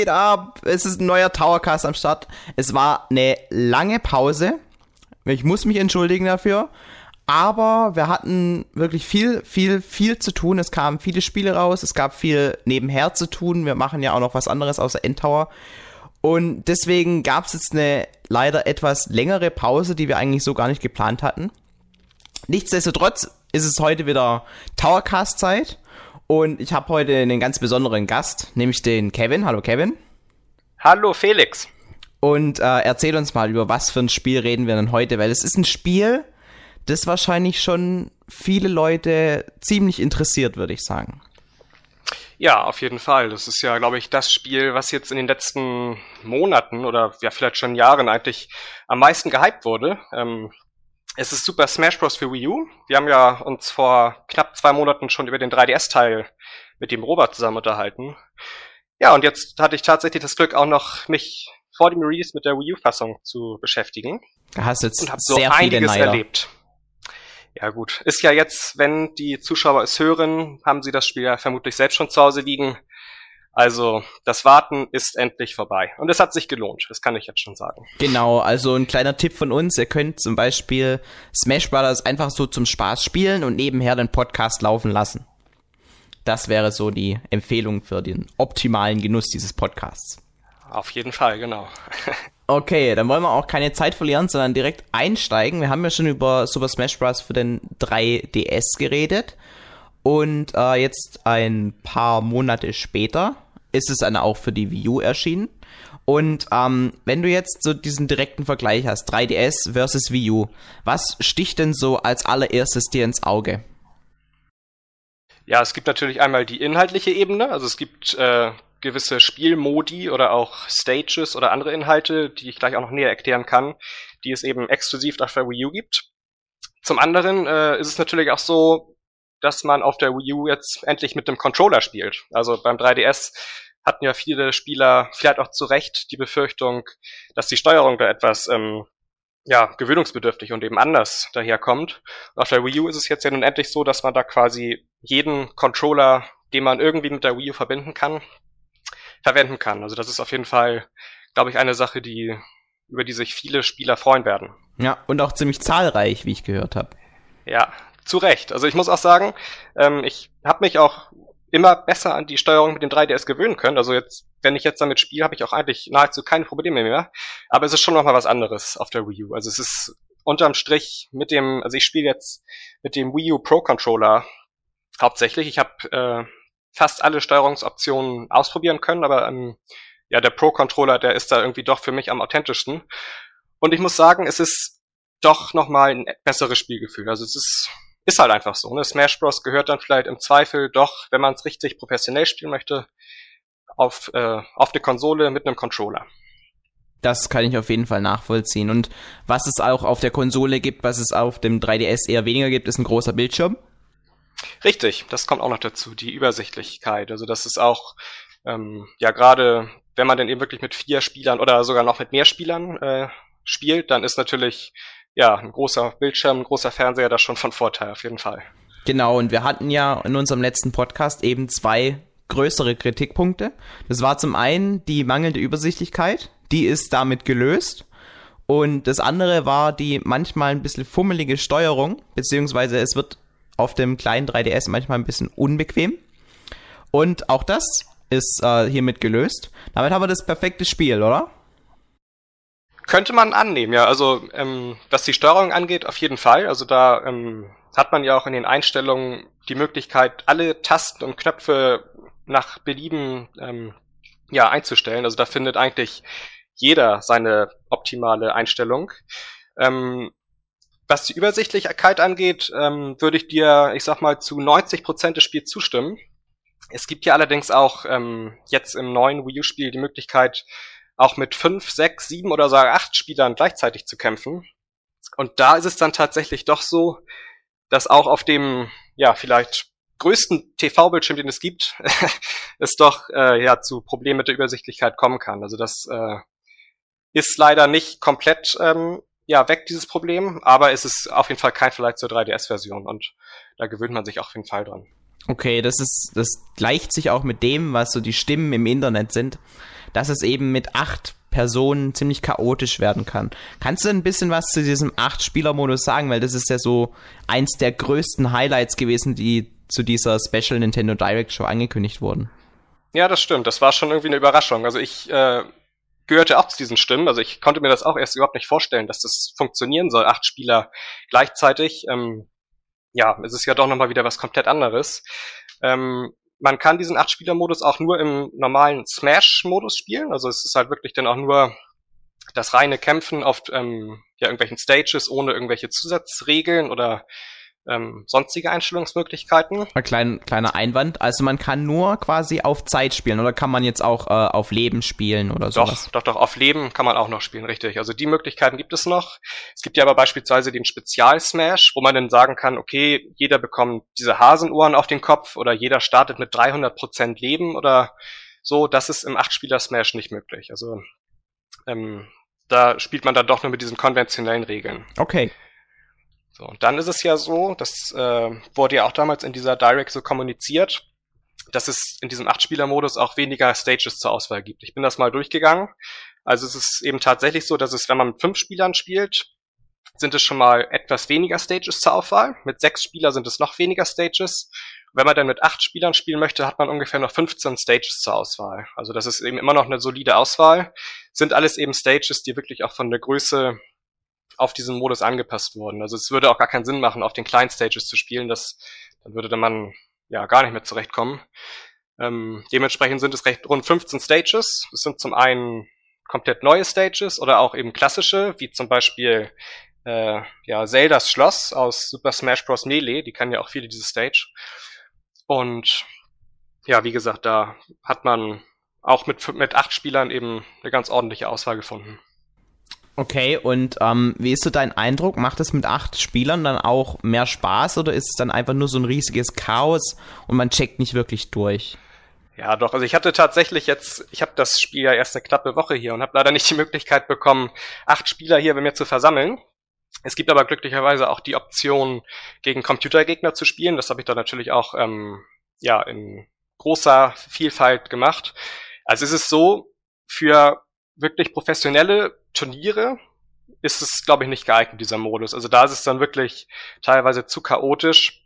geht ab? Es ist ein neuer Towercast am Start. Es war eine lange Pause. Ich muss mich entschuldigen dafür. Aber wir hatten wirklich viel, viel, viel zu tun. Es kamen viele Spiele raus. Es gab viel nebenher zu tun. Wir machen ja auch noch was anderes außer Endtower. Und deswegen gab es jetzt eine leider etwas längere Pause, die wir eigentlich so gar nicht geplant hatten. Nichtsdestotrotz ist es heute wieder Towercast-Zeit. Und ich habe heute einen ganz besonderen Gast, nämlich den Kevin. Hallo Kevin. Hallo Felix. Und äh, erzähl uns mal, über was für ein Spiel reden wir denn heute, weil es ist ein Spiel, das wahrscheinlich schon viele Leute ziemlich interessiert, würde ich sagen. Ja, auf jeden Fall. Das ist ja, glaube ich, das Spiel, was jetzt in den letzten Monaten oder ja vielleicht schon Jahren eigentlich am meisten gehypt wurde. Ähm, es ist Super Smash Bros. für Wii U. Wir haben ja uns vor knapp zwei Monaten schon über den 3DS-Teil mit dem Robert zusammen unterhalten. Ja, und jetzt hatte ich tatsächlich das Glück, auch noch mich vor dem Release mit der Wii U-Fassung zu beschäftigen. Du hast jetzt und hab so sehr einiges Neider. erlebt. Ja gut, ist ja jetzt, wenn die Zuschauer es hören, haben sie das Spiel ja vermutlich selbst schon zu Hause liegen. Also das Warten ist endlich vorbei. Und es hat sich gelohnt, das kann ich jetzt schon sagen. Genau, also ein kleiner Tipp von uns, ihr könnt zum Beispiel Smash Brothers einfach so zum Spaß spielen und nebenher den Podcast laufen lassen. Das wäre so die Empfehlung für den optimalen Genuss dieses Podcasts. Auf jeden Fall, genau. okay, dann wollen wir auch keine Zeit verlieren, sondern direkt einsteigen. Wir haben ja schon über Super Smash Bros. für den 3DS geredet. Und äh, jetzt ein paar Monate später ist es dann auch für die Wii U erschienen. Und ähm, wenn du jetzt so diesen direkten Vergleich hast, 3DS versus Wii U, was sticht denn so als allererstes dir ins Auge? Ja, es gibt natürlich einmal die inhaltliche Ebene, also es gibt äh, gewisse Spielmodi oder auch Stages oder andere Inhalte, die ich gleich auch noch näher erklären kann, die es eben exklusiv auf der Wii U gibt. Zum anderen äh, ist es natürlich auch so, dass man auf der Wii U jetzt endlich mit dem Controller spielt. Also beim 3DS hatten ja viele Spieler vielleicht auch zu Recht die Befürchtung, dass die Steuerung da etwas ähm, ja, gewöhnungsbedürftig und eben anders daherkommt. Und auf der Wii U ist es jetzt ja nun endlich so, dass man da quasi jeden Controller, den man irgendwie mit der Wii U verbinden kann, verwenden kann. Also das ist auf jeden Fall, glaube ich, eine Sache, die über die sich viele Spieler freuen werden. Ja, und auch ziemlich zahlreich, wie ich gehört habe. Ja, zu Recht. Also ich muss auch sagen, ähm, ich habe mich auch immer besser an die Steuerung mit dem 3DS gewöhnen können. Also jetzt, wenn ich jetzt damit spiele, habe ich auch eigentlich nahezu keine Probleme mehr. Aber es ist schon nochmal was anderes auf der Wii U. Also es ist unterm Strich mit dem, also ich spiele jetzt mit dem Wii U Pro Controller hauptsächlich. Ich habe äh, fast alle Steuerungsoptionen ausprobieren können, aber ähm, ja, der Pro Controller, der ist da irgendwie doch für mich am authentischsten. Und ich muss sagen, es ist doch nochmal ein besseres Spielgefühl. Also es ist ist halt einfach so. Ne? Smash Bros. gehört dann vielleicht im Zweifel doch, wenn man es richtig professionell spielen möchte, auf, äh, auf eine Konsole mit einem Controller. Das kann ich auf jeden Fall nachvollziehen. Und was es auch auf der Konsole gibt, was es auf dem 3DS eher weniger gibt, ist ein großer Bildschirm. Richtig, das kommt auch noch dazu, die Übersichtlichkeit. Also das ist auch, ähm, ja gerade, wenn man dann eben wirklich mit vier Spielern oder sogar noch mit mehr Spielern äh, spielt, dann ist natürlich ja, ein großer Bildschirm, ein großer Fernseher, das schon von Vorteil, auf jeden Fall. Genau, und wir hatten ja in unserem letzten Podcast eben zwei größere Kritikpunkte. Das war zum einen die mangelnde Übersichtlichkeit, die ist damit gelöst. Und das andere war die manchmal ein bisschen fummelige Steuerung, beziehungsweise es wird auf dem kleinen 3DS manchmal ein bisschen unbequem. Und auch das ist äh, hiermit gelöst. Damit haben wir das perfekte Spiel, oder? Könnte man annehmen, ja. Also ähm, was die Steuerung angeht, auf jeden Fall. Also da ähm, hat man ja auch in den Einstellungen die Möglichkeit, alle Tasten und Knöpfe nach Belieben ähm, ja einzustellen. Also da findet eigentlich jeder seine optimale Einstellung. Ähm, was die Übersichtlichkeit angeht, ähm, würde ich dir, ich sag mal, zu 90 Prozent des Spiels zustimmen. Es gibt ja allerdings auch ähm, jetzt im neuen Wii U-Spiel die Möglichkeit, auch mit fünf, sechs, sieben oder sogar acht Spielern gleichzeitig zu kämpfen. Und da ist es dann tatsächlich doch so, dass auch auf dem, ja, vielleicht größten TV-Bildschirm, den es gibt, es doch äh, ja zu Problemen mit der Übersichtlichkeit kommen kann. Also das äh, ist leider nicht komplett ähm, ja weg dieses Problem, aber es ist auf jeden Fall kein Vergleich zur 3DS-Version und da gewöhnt man sich auf jeden Fall dran. Okay, das ist, das gleicht sich auch mit dem, was so die Stimmen im Internet sind, dass es eben mit acht Personen ziemlich chaotisch werden kann. Kannst du ein bisschen was zu diesem Acht-Spieler-Modus sagen? Weil das ist ja so eins der größten Highlights gewesen, die zu dieser Special Nintendo Direct Show angekündigt wurden. Ja, das stimmt. Das war schon irgendwie eine Überraschung. Also ich äh, gehörte auch zu diesen Stimmen. Also ich konnte mir das auch erst überhaupt nicht vorstellen, dass das funktionieren soll, acht Spieler gleichzeitig. Ähm, ja, es ist ja doch nochmal wieder was komplett anderes. Ähm, man kann diesen Acht-Spieler-Modus auch nur im normalen Smash-Modus spielen. Also es ist halt wirklich dann auch nur das reine Kämpfen auf ähm, ja, irgendwelchen Stages ohne irgendwelche Zusatzregeln oder ähm, sonstige Einstellungsmöglichkeiten. Ein klein, kleiner Einwand. Also man kann nur quasi auf Zeit spielen oder kann man jetzt auch äh, auf Leben spielen oder so? Doch, doch, doch, auf Leben kann man auch noch spielen, richtig. Also die Möglichkeiten gibt es noch. Es gibt ja aber beispielsweise den Spezial-Smash, wo man dann sagen kann, okay, jeder bekommt diese Hasenohren auf den Kopf oder jeder startet mit 300% Leben oder so. Das ist im 8-Spieler-Smash nicht möglich. Also ähm, da spielt man dann doch nur mit diesen konventionellen Regeln. Okay. So, und dann ist es ja so, das äh, wurde ja auch damals in dieser Direct so kommuniziert, dass es in diesem Acht-Spieler-Modus auch weniger Stages zur Auswahl gibt. Ich bin das mal durchgegangen. Also es ist eben tatsächlich so, dass es, wenn man mit fünf Spielern spielt, sind es schon mal etwas weniger Stages zur Auswahl. Mit sechs Spielern sind es noch weniger Stages. Wenn man dann mit acht Spielern spielen möchte, hat man ungefähr noch 15 Stages zur Auswahl. Also das ist eben immer noch eine solide Auswahl. Sind alles eben Stages, die wirklich auch von der Größe auf diesen Modus angepasst wurden. Also es würde auch gar keinen Sinn machen, auf den kleinen Stages zu spielen. Das, dann würde Mann ja gar nicht mehr zurechtkommen. Ähm, dementsprechend sind es recht rund 15 Stages. Es sind zum einen komplett neue Stages oder auch eben klassische, wie zum Beispiel äh, ja, Zeldas Schloss aus Super Smash Bros. Melee, die kann ja auch viele diese Stage. Und ja, wie gesagt, da hat man auch mit, mit acht Spielern eben eine ganz ordentliche Auswahl gefunden. Okay, und ähm, wie ist so dein Eindruck? Macht es mit acht Spielern dann auch mehr Spaß oder ist es dann einfach nur so ein riesiges Chaos und man checkt nicht wirklich durch? Ja, doch. Also ich hatte tatsächlich jetzt, ich habe das Spiel ja erst eine knappe Woche hier und habe leider nicht die Möglichkeit bekommen, acht Spieler hier bei mir zu versammeln. Es gibt aber glücklicherweise auch die Option, gegen Computergegner zu spielen. Das habe ich dann natürlich auch ähm, ja in großer Vielfalt gemacht. Also es ist so, für wirklich professionelle Turniere ist es, glaube ich, nicht geeignet, dieser Modus. Also da ist es dann wirklich teilweise zu chaotisch.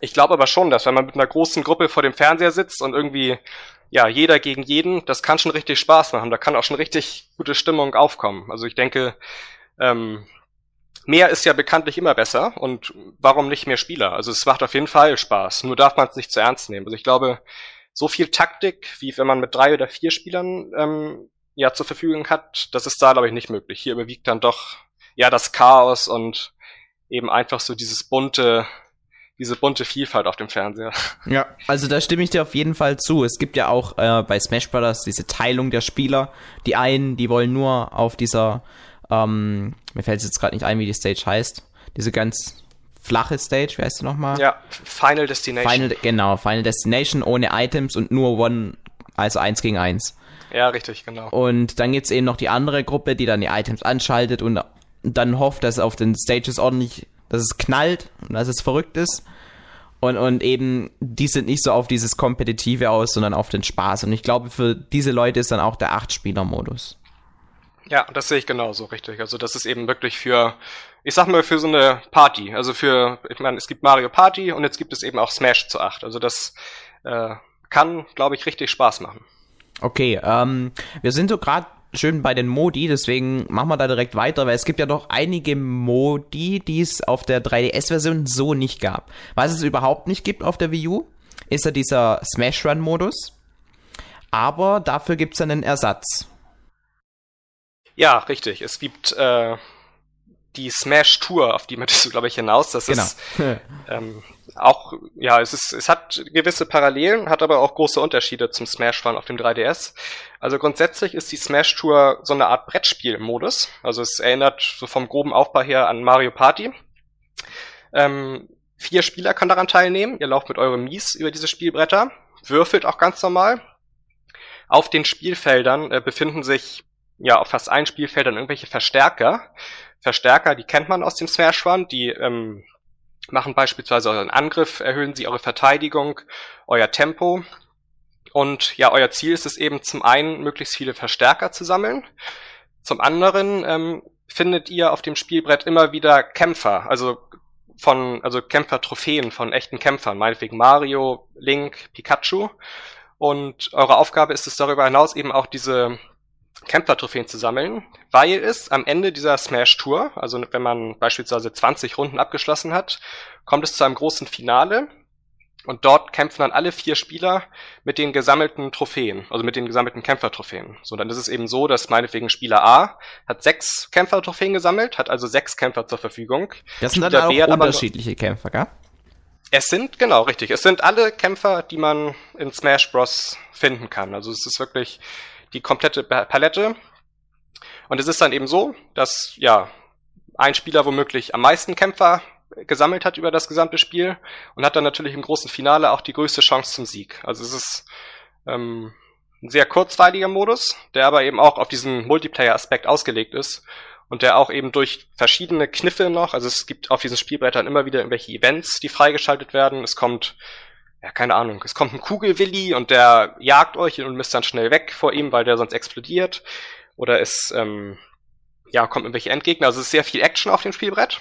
Ich glaube aber schon, dass wenn man mit einer großen Gruppe vor dem Fernseher sitzt und irgendwie, ja, jeder gegen jeden, das kann schon richtig Spaß machen. Da kann auch schon richtig gute Stimmung aufkommen. Also ich denke, ähm, mehr ist ja bekanntlich immer besser und warum nicht mehr Spieler? Also es macht auf jeden Fall Spaß. Nur darf man es nicht zu ernst nehmen. Also ich glaube, so viel Taktik, wie wenn man mit drei oder vier Spielern ähm, ja zur Verfügung hat, das ist da, glaube ich, nicht möglich. Hier überwiegt dann doch ja das Chaos und eben einfach so dieses bunte, diese bunte Vielfalt auf dem Fernseher. Ja, also da stimme ich dir auf jeden Fall zu. Es gibt ja auch äh, bei Smash Brothers diese Teilung der Spieler. Die einen, die wollen nur auf dieser, ähm, mir fällt es jetzt gerade nicht ein, wie die Stage heißt, diese ganz flache Stage, wie heißt die nochmal? Ja, Final Destination. Final, genau, Final Destination ohne Items und nur One, also eins gegen eins. Ja, richtig, genau. Und dann gibt's eben noch die andere Gruppe, die dann die Items anschaltet und dann hofft, dass auf den Stages ordentlich, dass es knallt und dass es verrückt ist. Und, und eben, die sind nicht so auf dieses Kompetitive aus, sondern auf den Spaß. Und ich glaube, für diese Leute ist dann auch der Acht-Spieler-Modus. Ja, das sehe ich genauso, richtig. Also das ist eben wirklich für, ich sag mal, für so eine Party. Also für, ich meine, es gibt Mario Party und jetzt gibt es eben auch Smash zu acht. Also das äh, kann, glaube ich, richtig Spaß machen. Okay, ähm, wir sind so gerade schön bei den Modi, deswegen machen wir da direkt weiter, weil es gibt ja doch einige Modi, die es auf der 3DS-Version so nicht gab. Was es überhaupt nicht gibt auf der Wii U, ist ja dieser Smash Run-Modus. Aber dafür gibt es einen Ersatz. Ja, richtig. Es gibt äh, die Smash Tour, auf die möchtest du, glaube ich, hinaus. Das genau. ist ähm, auch, ja, es ist, es hat gewisse Parallelen, hat aber auch große Unterschiede zum Smash Run auf dem 3DS. Also grundsätzlich ist die Smash Tour so eine Art Brettspielmodus. Also es erinnert so vom groben Aufbau her an Mario Party. Ähm, vier Spieler können daran teilnehmen. Ihr lauft mit eurem Mies über diese Spielbretter, würfelt auch ganz normal. Auf den Spielfeldern äh, befinden sich ja auf fast allen Spielfeldern irgendwelche Verstärker. Verstärker, die kennt man aus dem Smash Run, die ähm, machen beispielsweise euren Angriff, erhöhen sie eure Verteidigung, euer Tempo. Und ja, euer Ziel ist es eben zum einen, möglichst viele Verstärker zu sammeln. Zum anderen ähm, findet ihr auf dem Spielbrett immer wieder Kämpfer, also von, also Kämpfer-Trophäen von echten Kämpfern, meinetwegen Mario, Link, Pikachu. Und eure Aufgabe ist es darüber hinaus eben auch diese Kämpfer-Trophäen zu sammeln, weil es am Ende dieser Smash-Tour, also wenn man beispielsweise 20 Runden abgeschlossen hat, kommt es zu einem großen Finale und dort kämpfen dann alle vier Spieler mit den gesammelten Trophäen, also mit den gesammelten Kämpfertrophäen. So, dann ist es eben so, dass meinetwegen Spieler A hat sechs Kämpfertrophäen gesammelt, hat also sechs Kämpfer zur Verfügung. Das sind Spieler dann auch unterschiedliche Kämpfer, gell? Es sind, genau, richtig. Es sind alle Kämpfer, die man in Smash Bros. finden kann. Also es ist wirklich die komplette Palette. Und es ist dann eben so, dass, ja, ein Spieler womöglich am meisten Kämpfer gesammelt hat über das gesamte Spiel und hat dann natürlich im großen Finale auch die größte Chance zum Sieg. Also es ist ähm, ein sehr kurzweiliger Modus, der aber eben auch auf diesen Multiplayer-Aspekt ausgelegt ist und der auch eben durch verschiedene Kniffe noch, also es gibt auf diesen Spielbrettern immer wieder irgendwelche Events, die freigeschaltet werden. Es kommt, ja, keine Ahnung, es kommt ein Kugelwilli und der jagt euch und müsst dann schnell weg vor ihm, weil der sonst explodiert. Oder es, ähm, ja, kommt irgendwelche Endgegner. Also es ist sehr viel Action auf dem Spielbrett.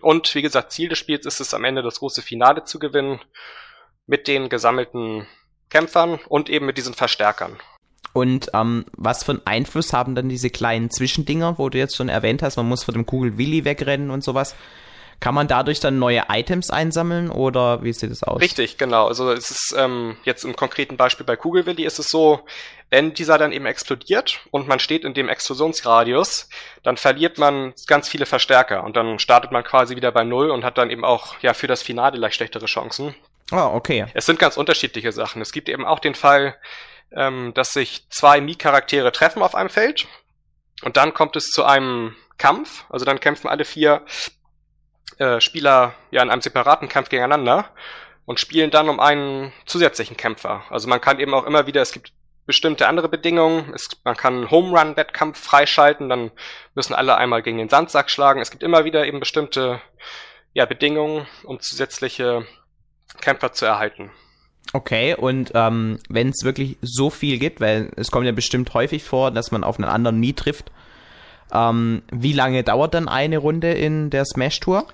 Und wie gesagt, Ziel des Spiels ist es am Ende das große Finale zu gewinnen mit den gesammelten Kämpfern und eben mit diesen Verstärkern. Und ähm, was für einen Einfluss haben dann diese kleinen Zwischendinger, wo du jetzt schon erwähnt hast, man muss vor dem Kugel Willi wegrennen und sowas? Kann man dadurch dann neue Items einsammeln oder wie sieht es aus? Richtig, genau. Also es ist ähm, jetzt im konkreten Beispiel bei Kugelwilli ist es so, wenn dieser dann eben explodiert und man steht in dem Explosionsradius, dann verliert man ganz viele Verstärker und dann startet man quasi wieder bei Null und hat dann eben auch ja für das Finale leicht schlechtere Chancen. Ah, oh, okay. Es sind ganz unterschiedliche Sachen. Es gibt eben auch den Fall, ähm, dass sich zwei Mii-Charaktere treffen auf einem Feld und dann kommt es zu einem Kampf. Also dann kämpfen alle vier äh, Spieler ja in einem separaten Kampf gegeneinander und spielen dann um einen zusätzlichen Kämpfer. Also man kann eben auch immer wieder, es gibt bestimmte andere Bedingungen, es, man kann einen Home Run Wettkampf freischalten, dann müssen alle einmal gegen den Sandsack schlagen. Es gibt immer wieder eben bestimmte ja, Bedingungen, um zusätzliche Kämpfer zu erhalten. Okay, und ähm, wenn es wirklich so viel gibt, weil es kommt ja bestimmt häufig vor, dass man auf einen anderen nie trifft, ähm, wie lange dauert dann eine Runde in der Smash Tour?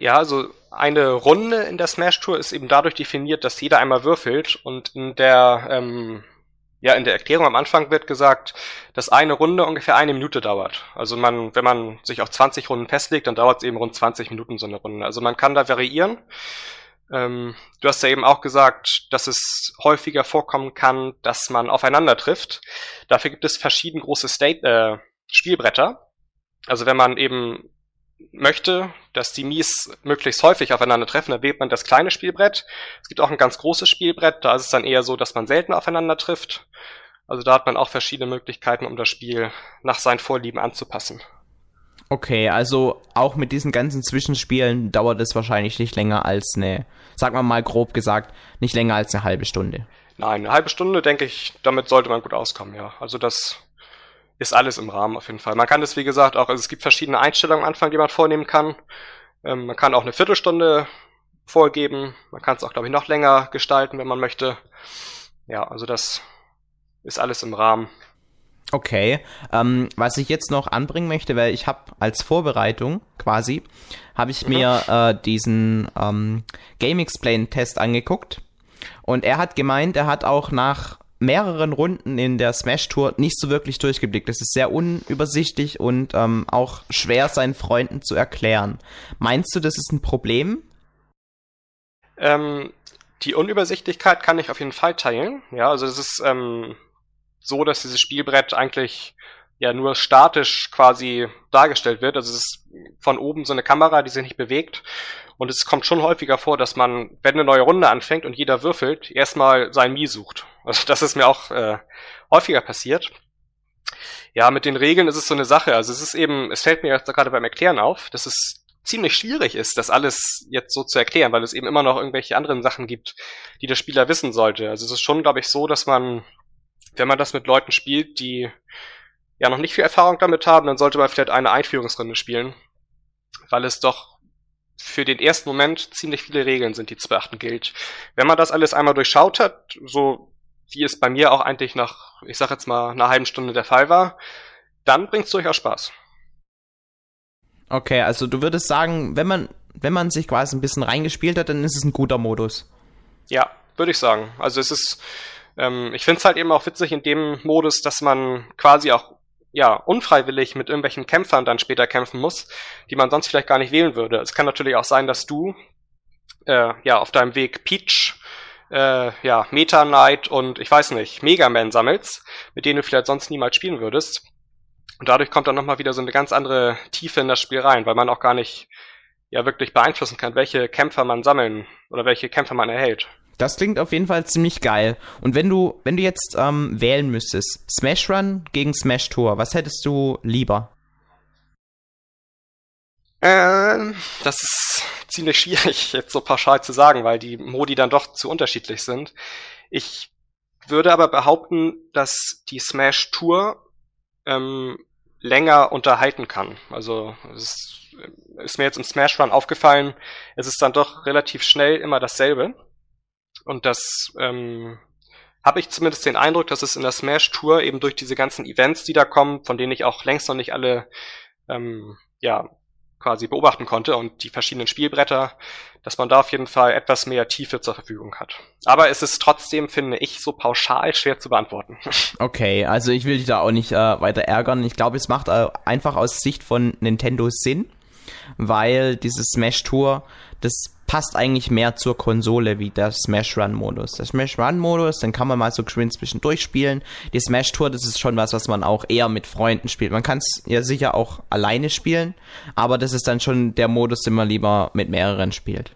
Ja, also eine Runde in der Smash Tour ist eben dadurch definiert, dass jeder einmal würfelt und in der ähm, ja in der Erklärung am Anfang wird gesagt, dass eine Runde ungefähr eine Minute dauert. Also man, wenn man sich auf 20 Runden festlegt, dann dauert es eben rund 20 Minuten so eine Runde. Also man kann da variieren. Ähm, du hast ja eben auch gesagt, dass es häufiger vorkommen kann, dass man aufeinander trifft. Dafür gibt es verschieden große State, äh, Spielbretter. Also wenn man eben möchte, dass die Mies möglichst häufig aufeinander treffen, dann wählt man das kleine Spielbrett. Es gibt auch ein ganz großes Spielbrett, da ist es dann eher so, dass man selten aufeinander trifft. Also da hat man auch verschiedene Möglichkeiten, um das Spiel nach seinen Vorlieben anzupassen. Okay, also auch mit diesen ganzen Zwischenspielen dauert es wahrscheinlich nicht länger als eine, sag mal mal grob gesagt, nicht länger als eine halbe Stunde. Nein, eine halbe Stunde, denke ich, damit sollte man gut auskommen, ja. Also das ist alles im Rahmen auf jeden Fall. Man kann das, wie gesagt, auch, also es gibt verschiedene Einstellungen am Anfang, die man vornehmen kann. Ähm, man kann auch eine Viertelstunde vorgeben. Man kann es auch, glaube ich, noch länger gestalten, wenn man möchte. Ja, also das ist alles im Rahmen. Okay, ähm, was ich jetzt noch anbringen möchte, weil ich habe als Vorbereitung quasi, habe ich mhm. mir äh, diesen ähm, Game Explain Test angeguckt und er hat gemeint, er hat auch nach mehreren Runden in der Smash Tour nicht so wirklich durchgeblickt. Es ist sehr unübersichtlich und ähm, auch schwer seinen Freunden zu erklären. Meinst du, das ist ein Problem? Ähm, die Unübersichtlichkeit kann ich auf jeden Fall teilen. Ja, also es ist ähm, so, dass dieses Spielbrett eigentlich ja nur statisch quasi dargestellt wird. Also es ist von oben so eine Kamera, die sich nicht bewegt. Und es kommt schon häufiger vor, dass man, wenn eine neue Runde anfängt und jeder würfelt, erstmal sein Mii sucht. Also das ist mir auch äh, häufiger passiert. Ja, mit den Regeln ist es so eine Sache. Also es ist eben, es fällt mir jetzt gerade beim Erklären auf, dass es ziemlich schwierig ist, das alles jetzt so zu erklären, weil es eben immer noch irgendwelche anderen Sachen gibt, die der Spieler wissen sollte. Also es ist schon, glaube ich, so, dass man, wenn man das mit Leuten spielt, die ja noch nicht viel Erfahrung damit haben, dann sollte man vielleicht eine Einführungsrunde spielen, weil es doch für den ersten Moment ziemlich viele Regeln sind, die zu beachten gilt. Wenn man das alles einmal durchschaut hat, so wie es bei mir auch eigentlich nach, ich sag jetzt mal, einer halben Stunde der Fall war, dann bringt's durchaus Spaß. Okay, also du würdest sagen, wenn man, wenn man sich quasi ein bisschen reingespielt hat, dann ist es ein guter Modus. Ja, würde ich sagen. Also es ist, ähm, ich finde es halt eben auch witzig in dem Modus, dass man quasi auch ja, unfreiwillig mit irgendwelchen Kämpfern dann später kämpfen muss, die man sonst vielleicht gar nicht wählen würde. Es kann natürlich auch sein, dass du äh, ja auf deinem Weg Peach, äh, ja, Meta Knight und ich weiß nicht, Mega Man sammelst, mit denen du vielleicht sonst niemals spielen würdest. Und dadurch kommt dann nochmal wieder so eine ganz andere Tiefe in das Spiel rein, weil man auch gar nicht ja wirklich beeinflussen kann, welche Kämpfer man sammeln oder welche Kämpfer man erhält. Das klingt auf jeden Fall ziemlich geil. Und wenn du, wenn du jetzt ähm, wählen müsstest, Smash Run gegen Smash Tour, was hättest du lieber? Ähm, das ist ziemlich schwierig jetzt so pauschal zu sagen, weil die Modi dann doch zu unterschiedlich sind. Ich würde aber behaupten, dass die Smash Tour ähm, länger unterhalten kann. Also es ist, ist mir jetzt im Smash Run aufgefallen, es ist dann doch relativ schnell immer dasselbe. Und das ähm, habe ich zumindest den Eindruck, dass es in der Smash Tour eben durch diese ganzen Events, die da kommen, von denen ich auch längst noch nicht alle ähm, ja quasi beobachten konnte und die verschiedenen Spielbretter, dass man da auf jeden Fall etwas mehr Tiefe zur Verfügung hat. Aber es ist trotzdem, finde ich, so pauschal schwer zu beantworten. Okay, also ich will dich da auch nicht äh, weiter ärgern. Ich glaube, es macht äh, einfach aus Sicht von Nintendo Sinn, weil diese Smash Tour, das passt eigentlich mehr zur Konsole wie der Smash Run Modus. Der Smash Run Modus, den kann man mal so geschwind zwischendurch spielen. Die Smash Tour, das ist schon was, was man auch eher mit Freunden spielt. Man kann es ja sicher auch alleine spielen, aber das ist dann schon der Modus, den man lieber mit mehreren spielt.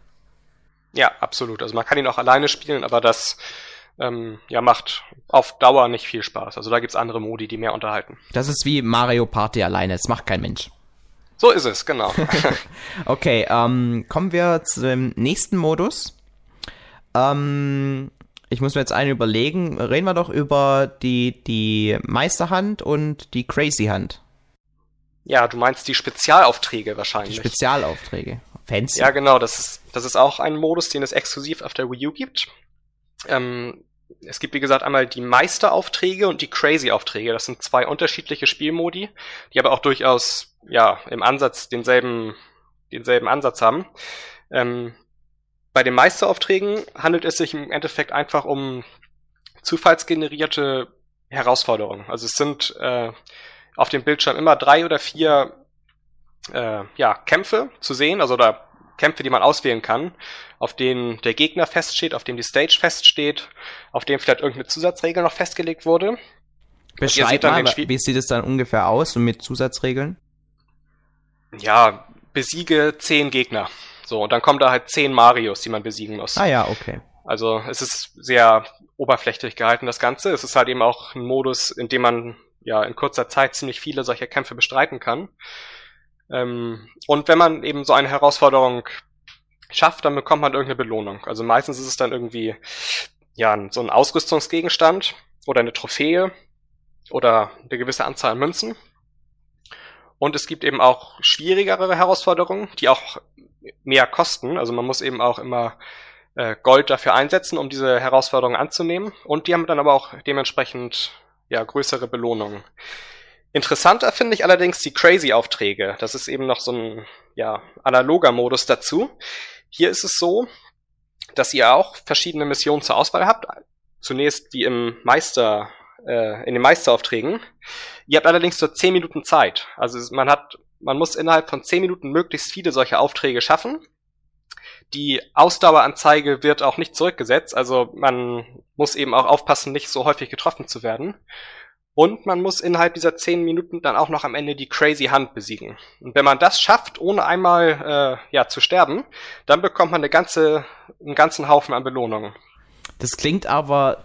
Ja, absolut. Also man kann ihn auch alleine spielen, aber das ähm, ja, macht auf Dauer nicht viel Spaß. Also da gibt's andere Modi, die mehr unterhalten. Das ist wie Mario Party alleine, das macht kein Mensch. So ist es, genau. okay, ähm, kommen wir zum nächsten Modus. Ähm, ich muss mir jetzt einen überlegen. Reden wir doch über die, die Meisterhand und die Crazy Hand. Ja, du meinst die Spezialaufträge wahrscheinlich. Die Spezialaufträge. Fancy. Ja, genau. Das ist, das ist auch ein Modus, den es exklusiv auf der Wii U gibt. Ähm, es gibt, wie gesagt, einmal die Meisteraufträge und die Crazy-Aufträge. Das sind zwei unterschiedliche Spielmodi, die aber auch durchaus, ja, im Ansatz denselben, denselben Ansatz haben. Ähm, bei den Meisteraufträgen handelt es sich im Endeffekt einfach um zufallsgenerierte Herausforderungen. Also es sind äh, auf dem Bildschirm immer drei oder vier äh, ja, Kämpfe zu sehen, also da Kämpfe, die man auswählen kann, auf denen der Gegner feststeht, auf dem die Stage feststeht, auf dem vielleicht irgendeine Zusatzregel noch festgelegt wurde. Beschreib mal, wie sieht es dann ungefähr aus und mit Zusatzregeln? Ja, besiege zehn Gegner. So, und dann kommen da halt zehn Marios, die man besiegen muss. Ah ja, okay. Also es ist sehr oberflächlich gehalten, das Ganze. Es ist halt eben auch ein Modus, in dem man ja in kurzer Zeit ziemlich viele solcher Kämpfe bestreiten kann. Ähm, und wenn man eben so eine Herausforderung schafft, dann bekommt man irgendeine Belohnung. Also meistens ist es dann irgendwie ja so ein Ausrüstungsgegenstand oder eine Trophäe oder eine gewisse Anzahl an Münzen. Und es gibt eben auch schwierigere Herausforderungen, die auch mehr kosten. Also man muss eben auch immer äh, Gold dafür einsetzen, um diese Herausforderungen anzunehmen. Und die haben dann aber auch dementsprechend ja größere Belohnungen. Interessanter finde ich allerdings die Crazy-Aufträge. Das ist eben noch so ein ja, analoger Modus dazu. Hier ist es so, dass ihr auch verschiedene Missionen zur Auswahl habt. Zunächst wie im Meister, äh, in den Meisteraufträgen. Ihr habt allerdings nur 10 Minuten Zeit. Also man hat, man muss innerhalb von 10 Minuten möglichst viele solche Aufträge schaffen. Die Ausdaueranzeige wird auch nicht zurückgesetzt, also man muss eben auch aufpassen, nicht so häufig getroffen zu werden. Und man muss innerhalb dieser zehn Minuten dann auch noch am Ende die Crazy Hand besiegen. Und wenn man das schafft, ohne einmal äh, ja, zu sterben, dann bekommt man eine ganze, einen ganzen Haufen an Belohnungen. Das klingt aber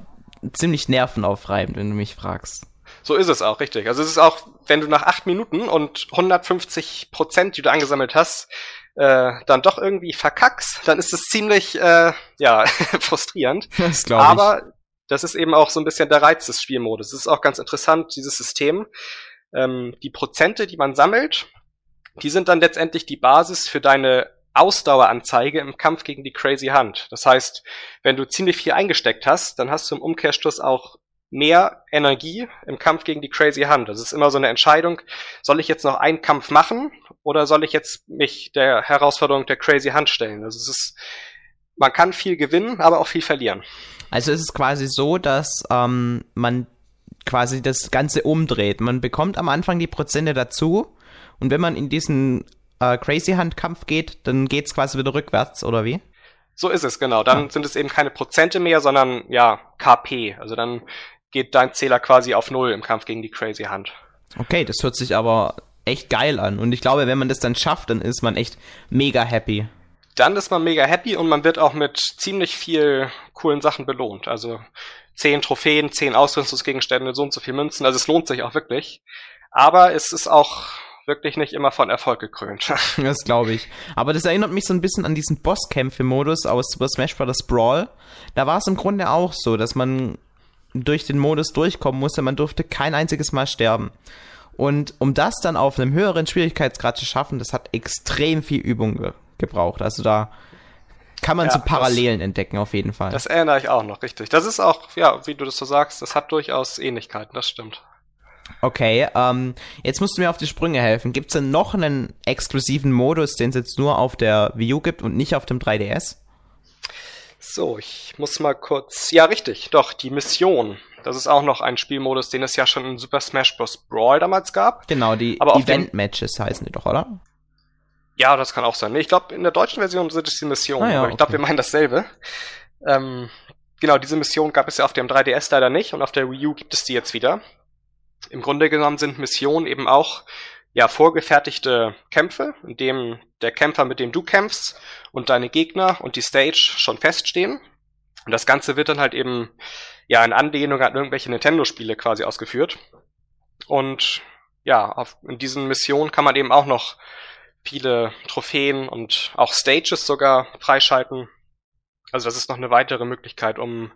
ziemlich nervenaufreibend, wenn du mich fragst. So ist es auch, richtig. Also es ist auch, wenn du nach acht Minuten und 150 Prozent, die du angesammelt hast, äh, dann doch irgendwie verkackst, dann ist es ziemlich äh, ja frustrierend. Das glaube ich. Aber das ist eben auch so ein bisschen der Reiz des Spielmodus. Es ist auch ganz interessant, dieses System. Ähm, die Prozente, die man sammelt, die sind dann letztendlich die Basis für deine Ausdaueranzeige im Kampf gegen die Crazy Hand. Das heißt, wenn du ziemlich viel eingesteckt hast, dann hast du im Umkehrschluss auch mehr Energie im Kampf gegen die Crazy Hand. Das ist immer so eine Entscheidung, soll ich jetzt noch einen Kampf machen oder soll ich jetzt mich der Herausforderung der Crazy Hand stellen? Also es ist, man kann viel gewinnen, aber auch viel verlieren. Also ist es quasi so, dass ähm, man quasi das Ganze umdreht. Man bekommt am Anfang die Prozente dazu und wenn man in diesen äh, Crazy Hand Kampf geht, dann geht's quasi wieder rückwärts, oder wie? So ist es, genau. Dann ah. sind es eben keine Prozente mehr, sondern ja, KP. Also dann geht dein Zähler quasi auf Null im Kampf gegen die Crazy Hand. Okay, das hört sich aber echt geil an. Und ich glaube, wenn man das dann schafft, dann ist man echt mega happy. Dann ist man mega happy und man wird auch mit ziemlich viel coolen Sachen belohnt. Also zehn Trophäen, zehn Ausrüstungsgegenstände, so und so viel Münzen. Also es lohnt sich auch wirklich. Aber es ist auch wirklich nicht immer von Erfolg gekrönt. das glaube ich. Aber das erinnert mich so ein bisschen an diesen Bosskämpfe-Modus aus Super Smash Bros. Brawl. Da war es im Grunde auch so, dass man durch den Modus durchkommen musste. Man durfte kein einziges Mal sterben. Und um das dann auf einem höheren Schwierigkeitsgrad zu schaffen, das hat extrem viel Übung ge gebraucht. Also da kann man ja, so Parallelen das, entdecken, auf jeden Fall. Das erinnere ich auch noch, richtig. Das ist auch, ja, wie du das so sagst, das hat durchaus Ähnlichkeiten, das stimmt. Okay, ähm, jetzt musst du mir auf die Sprünge helfen. Gibt es denn noch einen exklusiven Modus, den es jetzt nur auf der Wii U gibt und nicht auf dem 3DS? So, ich muss mal kurz. Ja, richtig, doch, die Mission. Das ist auch noch ein Spielmodus, den es ja schon in Super Smash Bros. Brawl damals gab. Genau, die Event-Matches heißen die doch, oder? Ja, das kann auch sein. Ich glaube, in der deutschen Version sind es die Missionen. Ah, ja, aber ich glaube, wir meinen dasselbe. Ähm, genau, diese Mission gab es ja auf dem 3DS leider nicht und auf der Wii U gibt es die jetzt wieder. Im Grunde genommen sind Missionen eben auch ja vorgefertigte Kämpfe, in dem der Kämpfer, mit dem du kämpfst und deine Gegner und die Stage schon feststehen. Und das Ganze wird dann halt eben ja in Anlehnung an irgendwelche Nintendo-Spiele quasi ausgeführt. Und ja, auf, in diesen Missionen kann man eben auch noch viele Trophäen und auch Stages sogar freischalten. Also das ist noch eine weitere Möglichkeit, um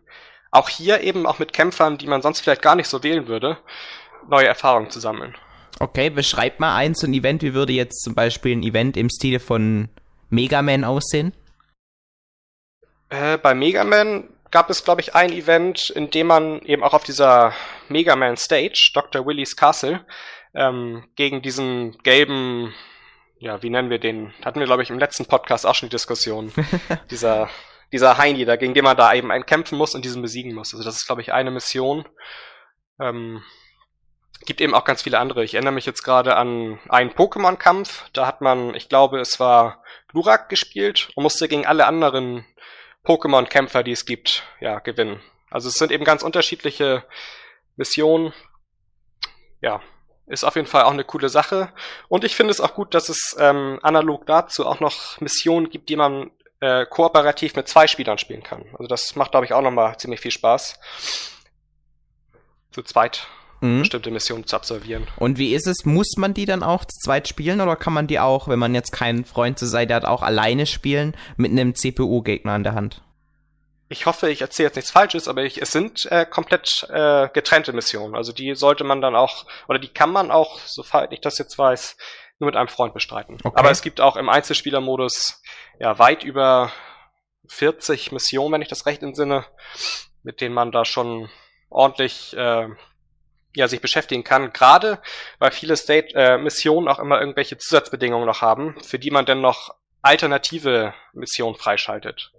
auch hier eben auch mit Kämpfern, die man sonst vielleicht gar nicht so wählen würde, neue Erfahrungen zu sammeln. Okay, beschreib mal eins so ein Event. Wie würde jetzt zum Beispiel ein Event im Stile von Mega Man aussehen? Äh, bei Mega Man gab es, glaube ich, ein Event, in dem man eben auch auf dieser Mega Man Stage, Dr. Willys Castle, ähm, gegen diesen gelben, ja, wie nennen wir den? Hatten wir, glaube ich, im letzten Podcast auch schon die Diskussion. dieser, dieser Heini, da, gegen den man da eben einen kämpfen muss und diesen besiegen muss. Also das ist, glaube ich, eine Mission. Ähm, gibt eben auch ganz viele andere. Ich erinnere mich jetzt gerade an einen Pokémon-Kampf. Da hat man, ich glaube, es war Glurak gespielt und musste gegen alle anderen Pokémon-Kämpfer, die es gibt, ja, gewinnen. Also es sind eben ganz unterschiedliche Missionen. Ja, ist auf jeden Fall auch eine coole Sache. Und ich finde es auch gut, dass es ähm, analog dazu auch noch Missionen gibt, die man äh, kooperativ mit zwei Spielern spielen kann. Also das macht, glaube ich, auch nochmal ziemlich viel Spaß. Zu zweit mhm. bestimmte Missionen zu absolvieren. Und wie ist es? Muss man die dann auch zu zweit spielen oder kann man die auch, wenn man jetzt kein Freund zu sein hat, auch alleine spielen mit einem CPU-Gegner in der Hand? Ich hoffe, ich erzähle jetzt nichts Falsches, aber ich, es sind äh, komplett äh, getrennte Missionen. Also die sollte man dann auch, oder die kann man auch, soweit ich das jetzt weiß, nur mit einem Freund bestreiten. Okay. Aber es gibt auch im Einzelspielermodus ja weit über 40 Missionen, wenn ich das recht entsinne, mit denen man da schon ordentlich äh, ja, sich beschäftigen kann, gerade weil viele State-Missionen äh, auch immer irgendwelche Zusatzbedingungen noch haben, für die man dann noch alternative Missionen freischaltet.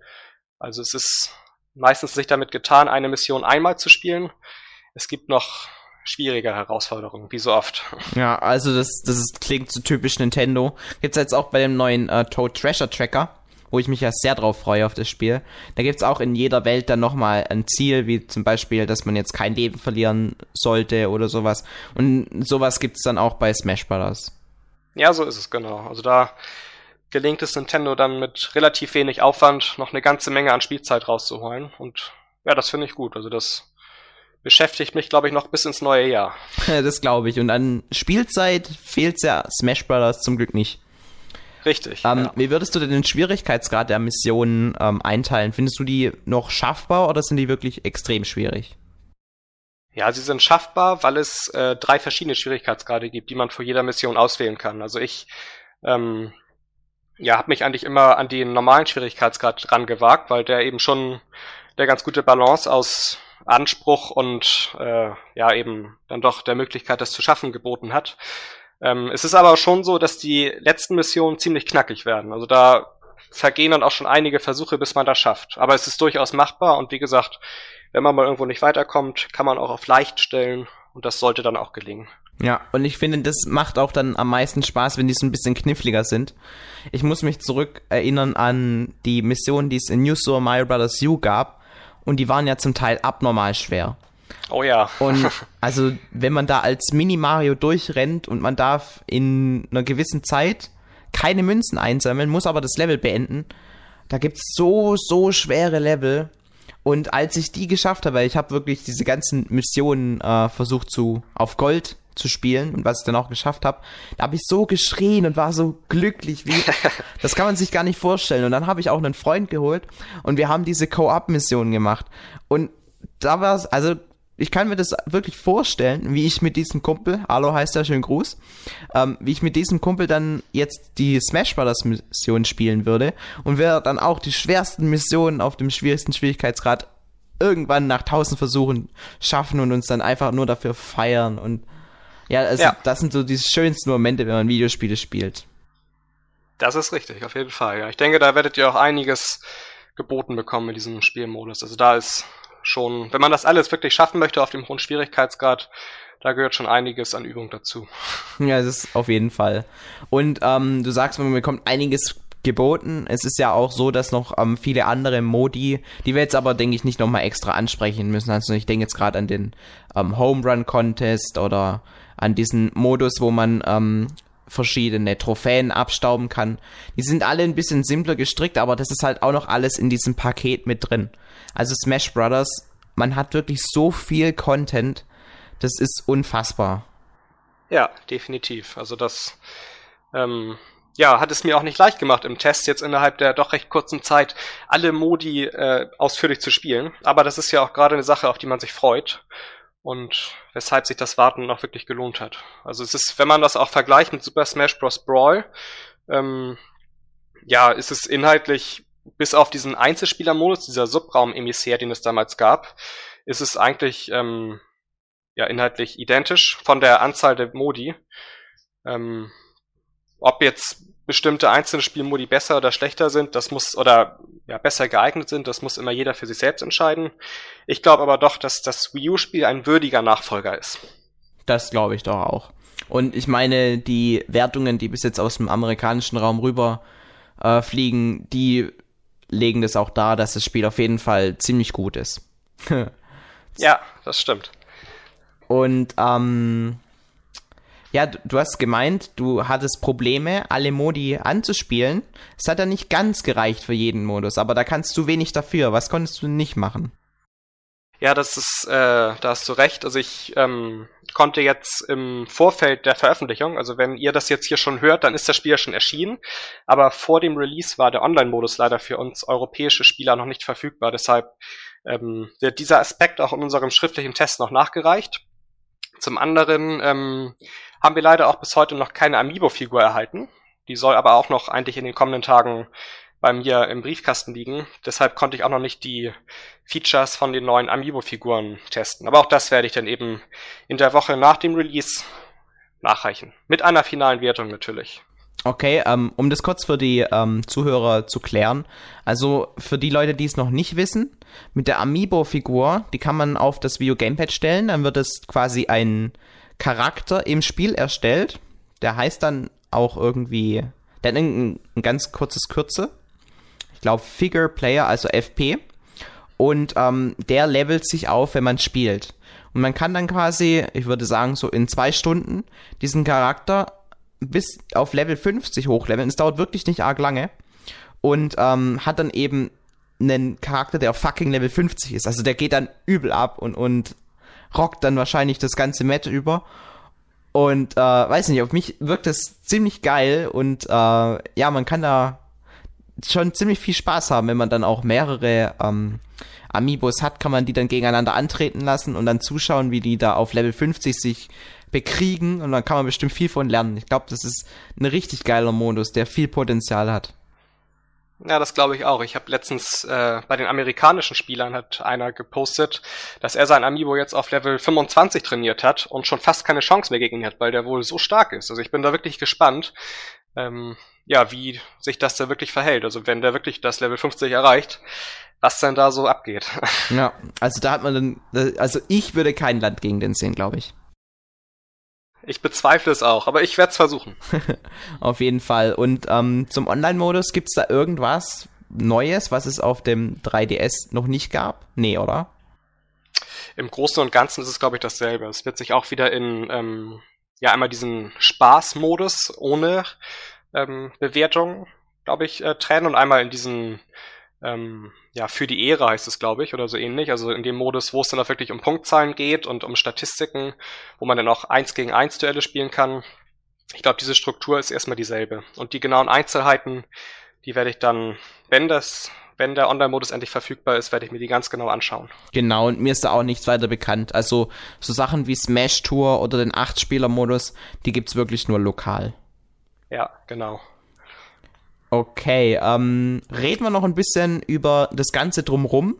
Also es ist meistens sich damit getan, eine Mission einmal zu spielen. Es gibt noch schwierige Herausforderungen, wie so oft. Ja, also das, das ist, klingt so typisch Nintendo. Gibt's jetzt auch bei dem neuen äh, Toad Treasure Tracker wo ich mich ja sehr drauf freue auf das Spiel. Da gibt's auch in jeder Welt dann nochmal ein Ziel, wie zum Beispiel, dass man jetzt kein Leben verlieren sollte oder sowas. Und sowas gibt's dann auch bei Smash Bros. Ja, so ist es genau. Also da gelingt es Nintendo dann mit relativ wenig Aufwand noch eine ganze Menge an Spielzeit rauszuholen. Und ja, das finde ich gut. Also das beschäftigt mich, glaube ich, noch bis ins neue Jahr. das glaube ich. Und an Spielzeit fehlt ja Smash Bros. zum Glück nicht. Richtig. Ähm, ja. Wie würdest du denn den Schwierigkeitsgrad der Missionen ähm, einteilen? Findest du die noch schaffbar oder sind die wirklich extrem schwierig? Ja, sie sind schaffbar, weil es äh, drei verschiedene Schwierigkeitsgrade gibt, die man vor jeder Mission auswählen kann. Also ich ähm, ja, habe mich eigentlich immer an den normalen Schwierigkeitsgrad dran gewagt, weil der eben schon der ganz gute Balance aus Anspruch und äh, ja eben dann doch der Möglichkeit, das zu schaffen, geboten hat. Ähm, es ist aber schon so, dass die letzten Missionen ziemlich knackig werden. Also da vergehen dann auch schon einige Versuche, bis man das schafft. Aber es ist durchaus machbar und wie gesagt, wenn man mal irgendwo nicht weiterkommt, kann man auch auf leicht stellen und das sollte dann auch gelingen. Ja, und ich finde, das macht auch dann am meisten Spaß, wenn die so ein bisschen kniffliger sind. Ich muss mich zurück erinnern an die Missionen, die es in New Super Mario Bros. U gab. Und die waren ja zum Teil abnormal schwer. Oh ja. Und also, wenn man da als Mini-Mario durchrennt und man darf in einer gewissen Zeit keine Münzen einsammeln, muss aber das Level beenden, da gibt's so, so schwere Level. Und als ich die geschafft habe, weil ich habe wirklich diese ganzen Missionen äh, versucht zu auf Gold zu spielen und was ich dann auch geschafft habe, da habe ich so geschrien und war so glücklich, wie das kann man sich gar nicht vorstellen. Und dann habe ich auch einen Freund geholt und wir haben diese Co-op-Mission gemacht. Und da war es, also ich kann mir das wirklich vorstellen, wie ich mit diesem Kumpel, Hallo heißt er, schönen Gruß, ähm, wie ich mit diesem Kumpel dann jetzt die Smash Brothers Mission spielen würde und wir dann auch die schwersten Missionen auf dem schwierigsten Schwierigkeitsgrad irgendwann nach tausend Versuchen schaffen und uns dann einfach nur dafür feiern und ja, also ja. das sind so die schönsten Momente, wenn man Videospiele spielt. Das ist richtig, auf jeden Fall. Ja. Ich denke, da werdet ihr auch einiges geboten bekommen in diesem Spielmodus. Also da ist schon, wenn man das alles wirklich schaffen möchte auf dem hohen Schwierigkeitsgrad, da gehört schon einiges an Übung dazu. Ja, das ist auf jeden Fall. Und ähm, du sagst, man bekommt einiges geboten. Es ist ja auch so, dass noch ähm, viele andere Modi, die wir jetzt aber, denke ich, nicht nochmal extra ansprechen müssen. Also ich denke jetzt gerade an den ähm, Home Run Contest oder an diesen Modus, wo man ähm, verschiedene Trophäen abstauben kann. Die sind alle ein bisschen simpler gestrickt, aber das ist halt auch noch alles in diesem Paket mit drin. Also Smash Brothers, man hat wirklich so viel Content, das ist unfassbar. Ja, definitiv. Also das ähm, ja, hat es mir auch nicht leicht gemacht im Test jetzt innerhalb der doch recht kurzen Zeit alle Modi äh, ausführlich zu spielen. Aber das ist ja auch gerade eine Sache, auf die man sich freut und weshalb sich das Warten noch wirklich gelohnt hat. Also es ist, wenn man das auch vergleicht mit Super Smash Bros. Brawl, ähm, ja, ist es inhaltlich bis auf diesen Einzelspielermodus, dieser Subraum-Emissär, den es damals gab, ist es eigentlich ähm, ja inhaltlich identisch von der Anzahl der Modi. Ähm, ob jetzt bestimmte einzelne Spielmodi besser oder schlechter sind, das muss oder ja besser geeignet sind, das muss immer jeder für sich selbst entscheiden. Ich glaube aber doch, dass das Wii U-Spiel ein würdiger Nachfolger ist. Das glaube ich doch auch. Und ich meine, die Wertungen, die bis jetzt aus dem amerikanischen Raum rüber äh, fliegen, die legen das auch dar, dass das Spiel auf jeden Fall ziemlich gut ist. ja, das stimmt. Und ähm, ja, du, du hast gemeint, du hattest Probleme, alle Modi anzuspielen. Es hat ja nicht ganz gereicht für jeden Modus, aber da kannst du wenig dafür. Was konntest du nicht machen? Ja, das ist, äh, da hast du recht. Also ich ähm, konnte jetzt im Vorfeld der Veröffentlichung, also wenn ihr das jetzt hier schon hört, dann ist das Spiel ja schon erschienen. Aber vor dem Release war der Online-Modus leider für uns europäische Spieler noch nicht verfügbar. Deshalb ähm, wird dieser Aspekt auch in unserem schriftlichen Test noch nachgereicht. Zum anderen ähm, haben wir leider auch bis heute noch keine Amiibo-Figur erhalten. Die soll aber auch noch eigentlich in den kommenden Tagen bei mir im Briefkasten liegen. Deshalb konnte ich auch noch nicht die Features von den neuen Amiibo-Figuren testen. Aber auch das werde ich dann eben in der Woche nach dem Release nachreichen. Mit einer finalen Wertung natürlich. Okay, ähm, um das kurz für die ähm, Zuhörer zu klären. Also für die Leute, die es noch nicht wissen, mit der Amiibo-Figur, die kann man auf das Video Gamepad stellen. Dann wird es quasi ein Charakter im Spiel erstellt. Der heißt dann auch irgendwie, hat ein, ein ganz kurzes Kürze. Glaube Figure Player, also FP. Und ähm, der levelt sich auf, wenn man spielt. Und man kann dann quasi, ich würde sagen, so in zwei Stunden diesen Charakter bis auf Level 50 hochleveln. Es dauert wirklich nicht arg lange. Und ähm, hat dann eben einen Charakter, der auf fucking Level 50 ist. Also der geht dann übel ab und, und rockt dann wahrscheinlich das ganze Match über. Und äh, weiß nicht, auf mich wirkt das ziemlich geil und äh, ja, man kann da schon ziemlich viel Spaß haben, wenn man dann auch mehrere ähm, Amiibos hat, kann man die dann gegeneinander antreten lassen und dann zuschauen, wie die da auf Level 50 sich bekriegen und dann kann man bestimmt viel von lernen. Ich glaube, das ist ein richtig geiler Modus, der viel Potenzial hat. Ja, das glaube ich auch. Ich habe letztens äh, bei den amerikanischen Spielern hat einer gepostet, dass er sein Amiibo jetzt auf Level 25 trainiert hat und schon fast keine Chance mehr gegen ihn hat, weil der wohl so stark ist. Also ich bin da wirklich gespannt, ähm, ja, wie sich das da wirklich verhält. Also wenn der wirklich das Level 50 erreicht, was denn da so abgeht. Ja, also da hat man dann, also ich würde kein Land gegen den sehen, glaube ich. Ich bezweifle es auch, aber ich werde es versuchen. auf jeden Fall. Und ähm, zum Online-Modus gibt's da irgendwas Neues, was es auf dem 3DS noch nicht gab? Nee, oder? Im Großen und Ganzen ist es, glaube ich, dasselbe. Es wird sich auch wieder in ähm, ja einmal diesen Spaß-Modus ohne ähm, Bewertung, glaube ich, äh, trennen und einmal in diesen ähm, ja, für die Ehre heißt es, glaube ich, oder so ähnlich. Also in dem Modus, wo es dann auch wirklich um Punktzahlen geht und um Statistiken, wo man dann auch eins gegen eins Duelle spielen kann. Ich glaube, diese Struktur ist erstmal dieselbe. Und die genauen Einzelheiten, die werde ich dann, wenn das, wenn der Online-Modus endlich verfügbar ist, werde ich mir die ganz genau anschauen. Genau, und mir ist da auch nichts weiter bekannt. Also so Sachen wie Smash Tour oder den 8-Spieler-Modus, die gibt's wirklich nur lokal. Ja, genau. Okay, ähm, reden wir noch ein bisschen über das Ganze drumrum.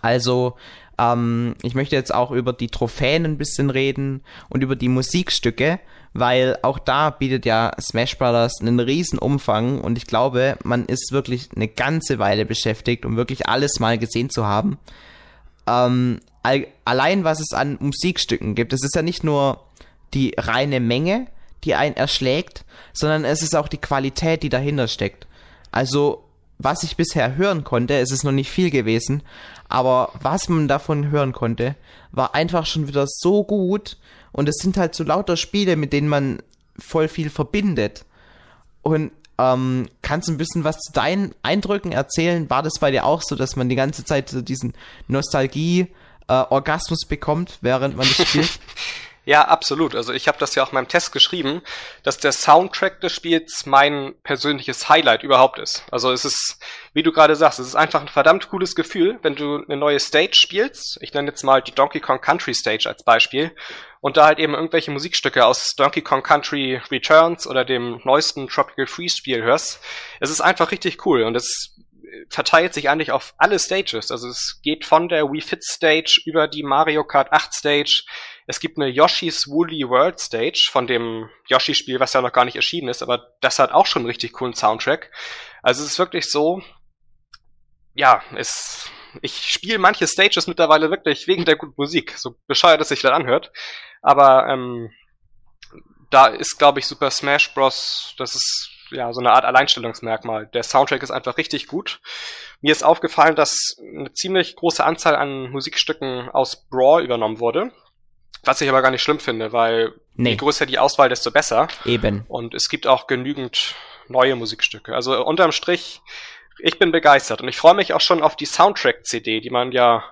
Also, ähm, ich möchte jetzt auch über die Trophäen ein bisschen reden und über die Musikstücke, weil auch da bietet ja Smash Brothers einen riesen Umfang und ich glaube, man ist wirklich eine ganze Weile beschäftigt, um wirklich alles mal gesehen zu haben. Ähm, all, allein was es an Musikstücken gibt, es ist ja nicht nur die reine Menge, die einen erschlägt, sondern es ist auch die Qualität, die dahinter steckt. Also, was ich bisher hören konnte, es ist noch nicht viel gewesen, aber was man davon hören konnte, war einfach schon wieder so gut und es sind halt so lauter Spiele, mit denen man voll viel verbindet. Und ähm, kannst du ein bisschen was zu deinen Eindrücken erzählen? War das bei dir auch so, dass man die ganze Zeit so diesen Nostalgie-Orgasmus äh, bekommt, während man das spielt? Ja, absolut. Also ich habe das ja auch in meinem Test geschrieben, dass der Soundtrack des Spiels mein persönliches Highlight überhaupt ist. Also es ist, wie du gerade sagst, es ist einfach ein verdammt cooles Gefühl, wenn du eine neue Stage spielst. Ich nenne jetzt mal die Donkey Kong Country Stage als Beispiel. Und da halt eben irgendwelche Musikstücke aus Donkey Kong Country Returns oder dem neuesten Tropical Freeze Spiel hörst. Es ist einfach richtig cool und es verteilt sich eigentlich auf alle Stages. Also es geht von der Wii Fit Stage über die Mario Kart 8 Stage es gibt eine Yoshi's Woolly World Stage von dem Yoshi-Spiel, was ja noch gar nicht erschienen ist, aber das hat auch schon einen richtig coolen Soundtrack. Also es ist wirklich so, ja, es, ich spiele manche Stages mittlerweile wirklich wegen der guten Musik, so bescheuert es sich dann anhört. Aber ähm, da ist, glaube ich, Super Smash Bros. Das ist ja so eine Art Alleinstellungsmerkmal. Der Soundtrack ist einfach richtig gut. Mir ist aufgefallen, dass eine ziemlich große Anzahl an Musikstücken aus Brawl übernommen wurde. Was ich aber gar nicht schlimm finde, weil nee. je größer die Auswahl, desto besser. Eben. Und es gibt auch genügend neue Musikstücke. Also unterm Strich, ich bin begeistert und ich freue mich auch schon auf die Soundtrack-CD, die man ja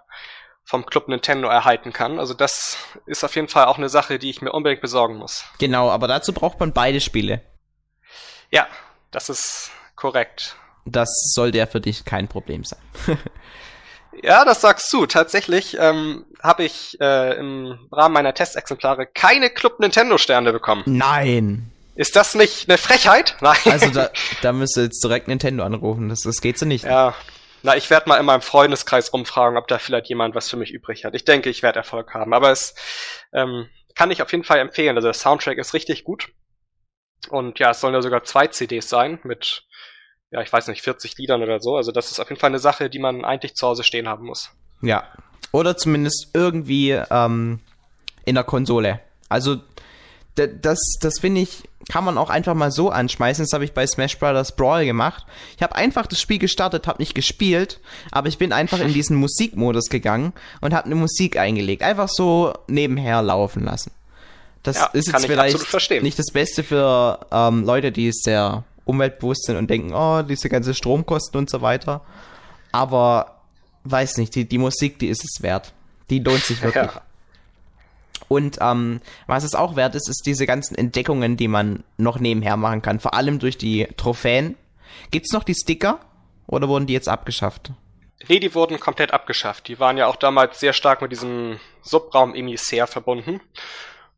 vom Club Nintendo erhalten kann. Also das ist auf jeden Fall auch eine Sache, die ich mir unbedingt besorgen muss. Genau, aber dazu braucht man beide Spiele. Ja, das ist korrekt. Das sollte ja für dich kein Problem sein. Ja, das sagst du. Tatsächlich ähm, habe ich äh, im Rahmen meiner Testexemplare keine Club Nintendo Sterne bekommen. Nein. Ist das nicht eine Frechheit? Nein. Also da, da müsst ihr jetzt direkt Nintendo anrufen. Das, das geht so nicht. Ja. Na, ich werde mal in meinem Freundeskreis rumfragen, ob da vielleicht jemand was für mich übrig hat. Ich denke, ich werde Erfolg haben. Aber es ähm, kann ich auf jeden Fall empfehlen. Also der Soundtrack ist richtig gut. Und ja, es sollen ja sogar zwei CDs sein mit ja, ich weiß nicht, 40 Liedern oder so. Also das ist auf jeden Fall eine Sache, die man eigentlich zu Hause stehen haben muss. Ja. Oder zumindest irgendwie ähm, in der Konsole. Also das, das finde ich, kann man auch einfach mal so anschmeißen. Das habe ich bei Smash Bros. Brawl gemacht. Ich habe einfach das Spiel gestartet, habe nicht gespielt, aber ich bin einfach in diesen Musikmodus gegangen und habe eine Musik eingelegt. Einfach so nebenher laufen lassen. Das ja, ist jetzt vielleicht nicht das Beste für ähm, Leute, die sehr umweltbewusst sind und denken, oh, diese ganze Stromkosten und so weiter. Aber weiß nicht, die, die Musik, die ist es wert. Die lohnt sich wirklich. Ja. Und ähm, was es auch wert ist, ist diese ganzen Entdeckungen, die man noch nebenher machen kann. Vor allem durch die Trophäen. Gibt's noch die Sticker oder wurden die jetzt abgeschafft? Nee, die wurden komplett abgeschafft. Die waren ja auch damals sehr stark mit diesem Subraum Emissär verbunden.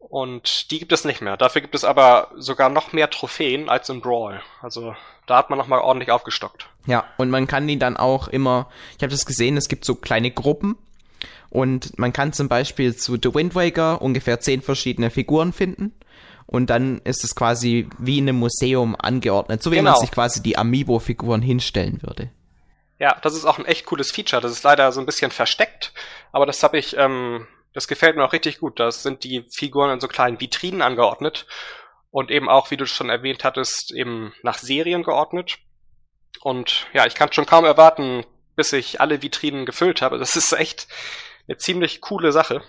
Und die gibt es nicht mehr. Dafür gibt es aber sogar noch mehr Trophäen als im Brawl. Also da hat man nochmal ordentlich aufgestockt. Ja, und man kann die dann auch immer, ich habe das gesehen, es gibt so kleine Gruppen und man kann zum Beispiel zu The Wind Waker ungefähr zehn verschiedene Figuren finden. Und dann ist es quasi wie in einem Museum angeordnet, so wie genau. man sich quasi die Amiibo-Figuren hinstellen würde. Ja, das ist auch ein echt cooles Feature. Das ist leider so ein bisschen versteckt, aber das habe ich ähm, das gefällt mir auch richtig gut. Das sind die Figuren in so kleinen Vitrinen angeordnet und eben auch, wie du schon erwähnt hattest, eben nach Serien geordnet. Und ja, ich kann schon kaum erwarten, bis ich alle Vitrinen gefüllt habe. Das ist echt eine ziemlich coole Sache.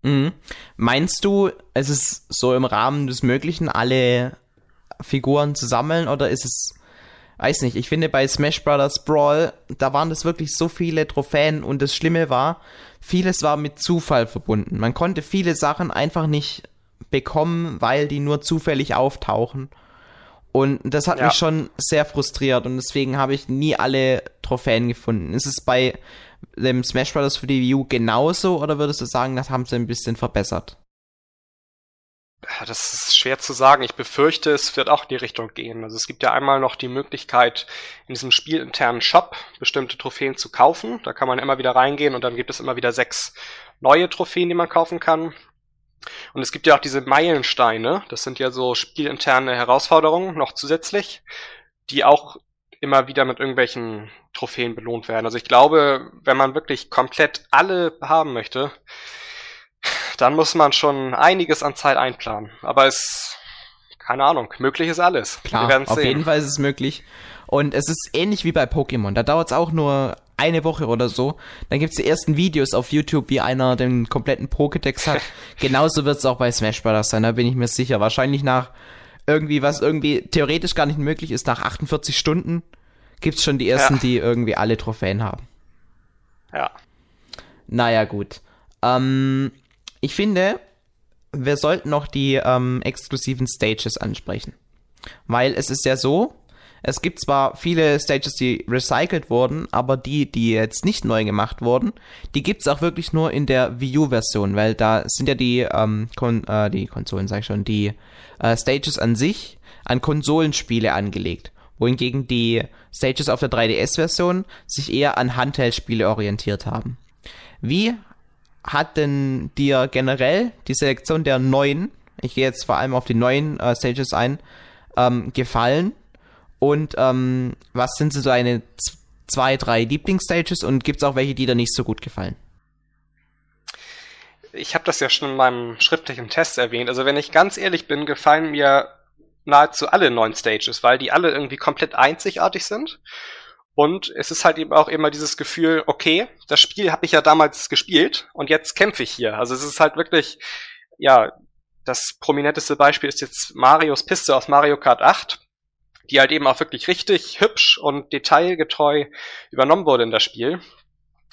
Mhm. Meinst du, es ist so im Rahmen des Möglichen, alle Figuren zu sammeln oder ist es weiß nicht, ich finde bei Smash Brothers Brawl, da waren das wirklich so viele Trophäen und das Schlimme war, vieles war mit Zufall verbunden. Man konnte viele Sachen einfach nicht bekommen, weil die nur zufällig auftauchen. Und das hat ja. mich schon sehr frustriert und deswegen habe ich nie alle Trophäen gefunden. Ist es bei dem Smash Brothers für die Wii U genauso oder würdest du sagen, das haben sie ein bisschen verbessert? Das ist schwer zu sagen. Ich befürchte, es wird auch in die Richtung gehen. Also es gibt ja einmal noch die Möglichkeit, in diesem spielinternen Shop bestimmte Trophäen zu kaufen. Da kann man immer wieder reingehen und dann gibt es immer wieder sechs neue Trophäen, die man kaufen kann. Und es gibt ja auch diese Meilensteine. Das sind ja so spielinterne Herausforderungen noch zusätzlich, die auch immer wieder mit irgendwelchen Trophäen belohnt werden. Also ich glaube, wenn man wirklich komplett alle haben möchte, dann muss man schon einiges an Zeit einplanen. Aber es, keine Ahnung, möglich ist alles. Klar, auf sehen. jeden Fall ist es möglich. Und es ist ähnlich wie bei Pokémon. Da dauert es auch nur eine Woche oder so. Dann gibt es die ersten Videos auf YouTube, wie einer den kompletten Pokédex hat. Genauso wird es auch bei Smash Bros. sein, da bin ich mir sicher. Wahrscheinlich nach irgendwie, was irgendwie theoretisch gar nicht möglich ist, nach 48 Stunden gibt es schon die ersten, ja. die irgendwie alle Trophäen haben. Ja. Naja, gut. Ähm, ich finde, wir sollten noch die ähm, exklusiven Stages ansprechen. Weil es ist ja so, es gibt zwar viele Stages, die recycelt wurden, aber die, die jetzt nicht neu gemacht wurden, die gibt es auch wirklich nur in der Wii U-Version, weil da sind ja die, ähm, Kon äh, die Konsolen, sag ich schon, die äh, Stages an sich an Konsolenspiele angelegt. Wohingegen die Stages auf der 3DS-Version sich eher an Handheld-Spiele orientiert haben. Wie hat denn dir generell die Selektion der neuen, ich gehe jetzt vor allem auf die neuen äh, Stages ein, ähm, gefallen? Und ähm, was sind so deine zwei, drei Lieblingsstages und gibt es auch welche, die dir nicht so gut gefallen? Ich habe das ja schon in meinem schriftlichen Test erwähnt. Also wenn ich ganz ehrlich bin, gefallen mir nahezu alle neuen Stages, weil die alle irgendwie komplett einzigartig sind und es ist halt eben auch immer dieses Gefühl, okay, das Spiel habe ich ja damals gespielt und jetzt kämpfe ich hier. Also es ist halt wirklich, ja, das prominenteste Beispiel ist jetzt Marios Piste aus Mario Kart 8, die halt eben auch wirklich richtig hübsch und detailgetreu übernommen wurde in das Spiel.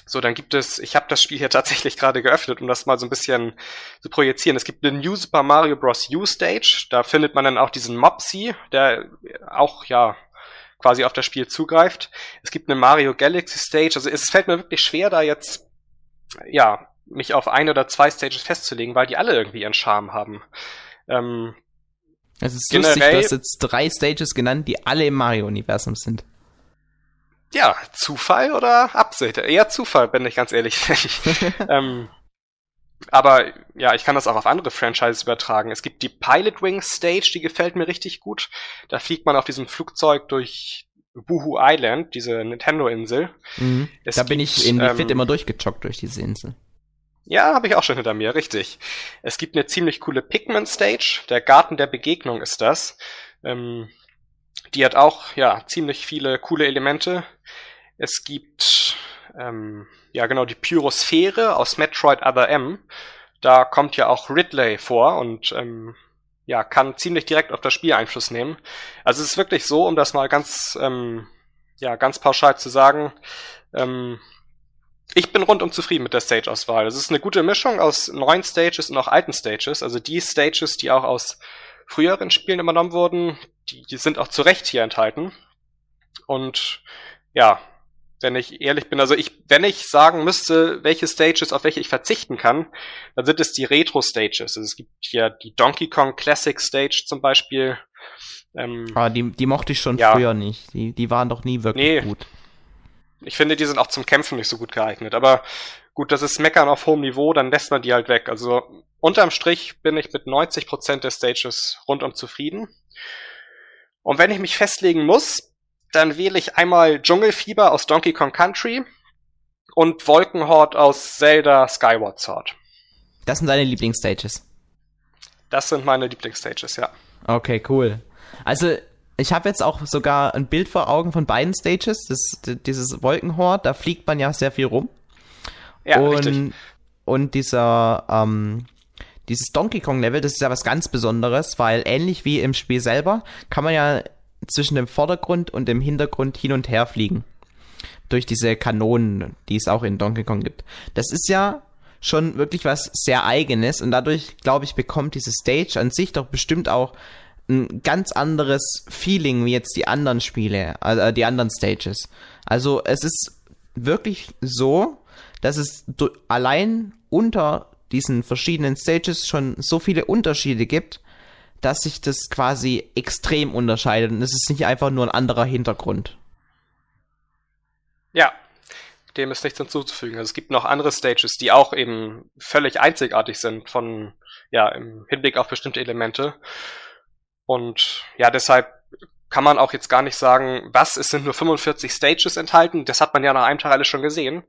So, dann gibt es, ich habe das Spiel hier tatsächlich gerade geöffnet, um das mal so ein bisschen zu projizieren. Es gibt eine New Super Mario Bros. U Stage, da findet man dann auch diesen Mopsy, der auch ja quasi auf das Spiel zugreift. Es gibt eine Mario Galaxy Stage, also es fällt mir wirklich schwer, da jetzt, ja, mich auf ein oder zwei Stages festzulegen, weil die alle irgendwie ihren Charme haben. Ähm, es ist generell, lustig, du hast jetzt drei Stages genannt, die alle im Mario-Universum sind. Ja, Zufall oder Absicht? Eher Zufall, bin ich ganz ehrlich. ähm, aber ja, ich kann das auch auf andere Franchises übertragen. Es gibt die Pilot Wing Stage, die gefällt mir richtig gut. Da fliegt man auf diesem Flugzeug durch Boohoo Island, diese Nintendo-Insel. Mhm. Da bin ich in ähm, Fit immer durchgejoggt durch diese Insel. Ja, habe ich auch schon hinter mir, richtig. Es gibt eine ziemlich coole Pikmin Stage, der Garten der Begegnung ist das. Ähm, die hat auch, ja, ziemlich viele coole Elemente. Es gibt ähm, ja genau die Pyrosphäre aus Metroid Other M. Da kommt ja auch Ridley vor und ähm, ja, kann ziemlich direkt auf das Spiel Einfluss nehmen. Also es ist wirklich so, um das mal ganz, ähm, ja, ganz pauschal zu sagen, ähm, ich bin rundum zufrieden mit der Stage-Auswahl. Es ist eine gute Mischung aus neuen Stages und auch alten Stages. Also die Stages, die auch aus früheren Spielen übernommen wurden, die, die sind auch zu Recht hier enthalten. Und ja, wenn ich ehrlich bin. Also ich, wenn ich sagen müsste, welche Stages, auf welche ich verzichten kann, dann sind es die Retro-Stages. Also es gibt hier die Donkey Kong Classic Stage zum Beispiel. Ähm, ah, die, die mochte ich schon ja. früher nicht. Die, die waren doch nie wirklich nee. gut. Ich finde, die sind auch zum Kämpfen nicht so gut geeignet. Aber gut, das ist Meckern auf hohem Niveau, dann lässt man die halt weg. Also unterm Strich bin ich mit 90% der Stages rundum zufrieden. Und wenn ich mich festlegen muss, dann wähle ich einmal Dschungelfieber aus Donkey Kong Country und Wolkenhort aus Zelda Skyward Sword. Das sind deine Lieblingsstages. Das sind meine Lieblingsstages, ja. Okay, cool. Also, ich habe jetzt auch sogar ein Bild vor Augen von beiden Stages. Das, dieses Wolkenhort, da fliegt man ja sehr viel rum. Ja, und, richtig. Und dieser, ähm, dieses Donkey Kong Level, das ist ja was ganz Besonderes, weil ähnlich wie im Spiel selber kann man ja zwischen dem Vordergrund und dem Hintergrund hin und her fliegen. Durch diese Kanonen, die es auch in Donkey Kong gibt. Das ist ja schon wirklich was sehr eigenes und dadurch, glaube ich, bekommt diese Stage an sich doch bestimmt auch ein ganz anderes Feeling wie jetzt die anderen Spiele, äh, die anderen Stages. Also es ist wirklich so, dass es allein unter diesen verschiedenen Stages schon so viele Unterschiede gibt, dass sich das quasi extrem unterscheidet und es ist nicht einfach nur ein anderer Hintergrund. Ja, dem ist nichts hinzuzufügen. Also es gibt noch andere Stages, die auch eben völlig einzigartig sind von, ja, im Hinblick auf bestimmte Elemente. Und ja, deshalb kann man auch jetzt gar nicht sagen, was, es sind nur 45 Stages enthalten, das hat man ja nach einem Teil alles schon gesehen,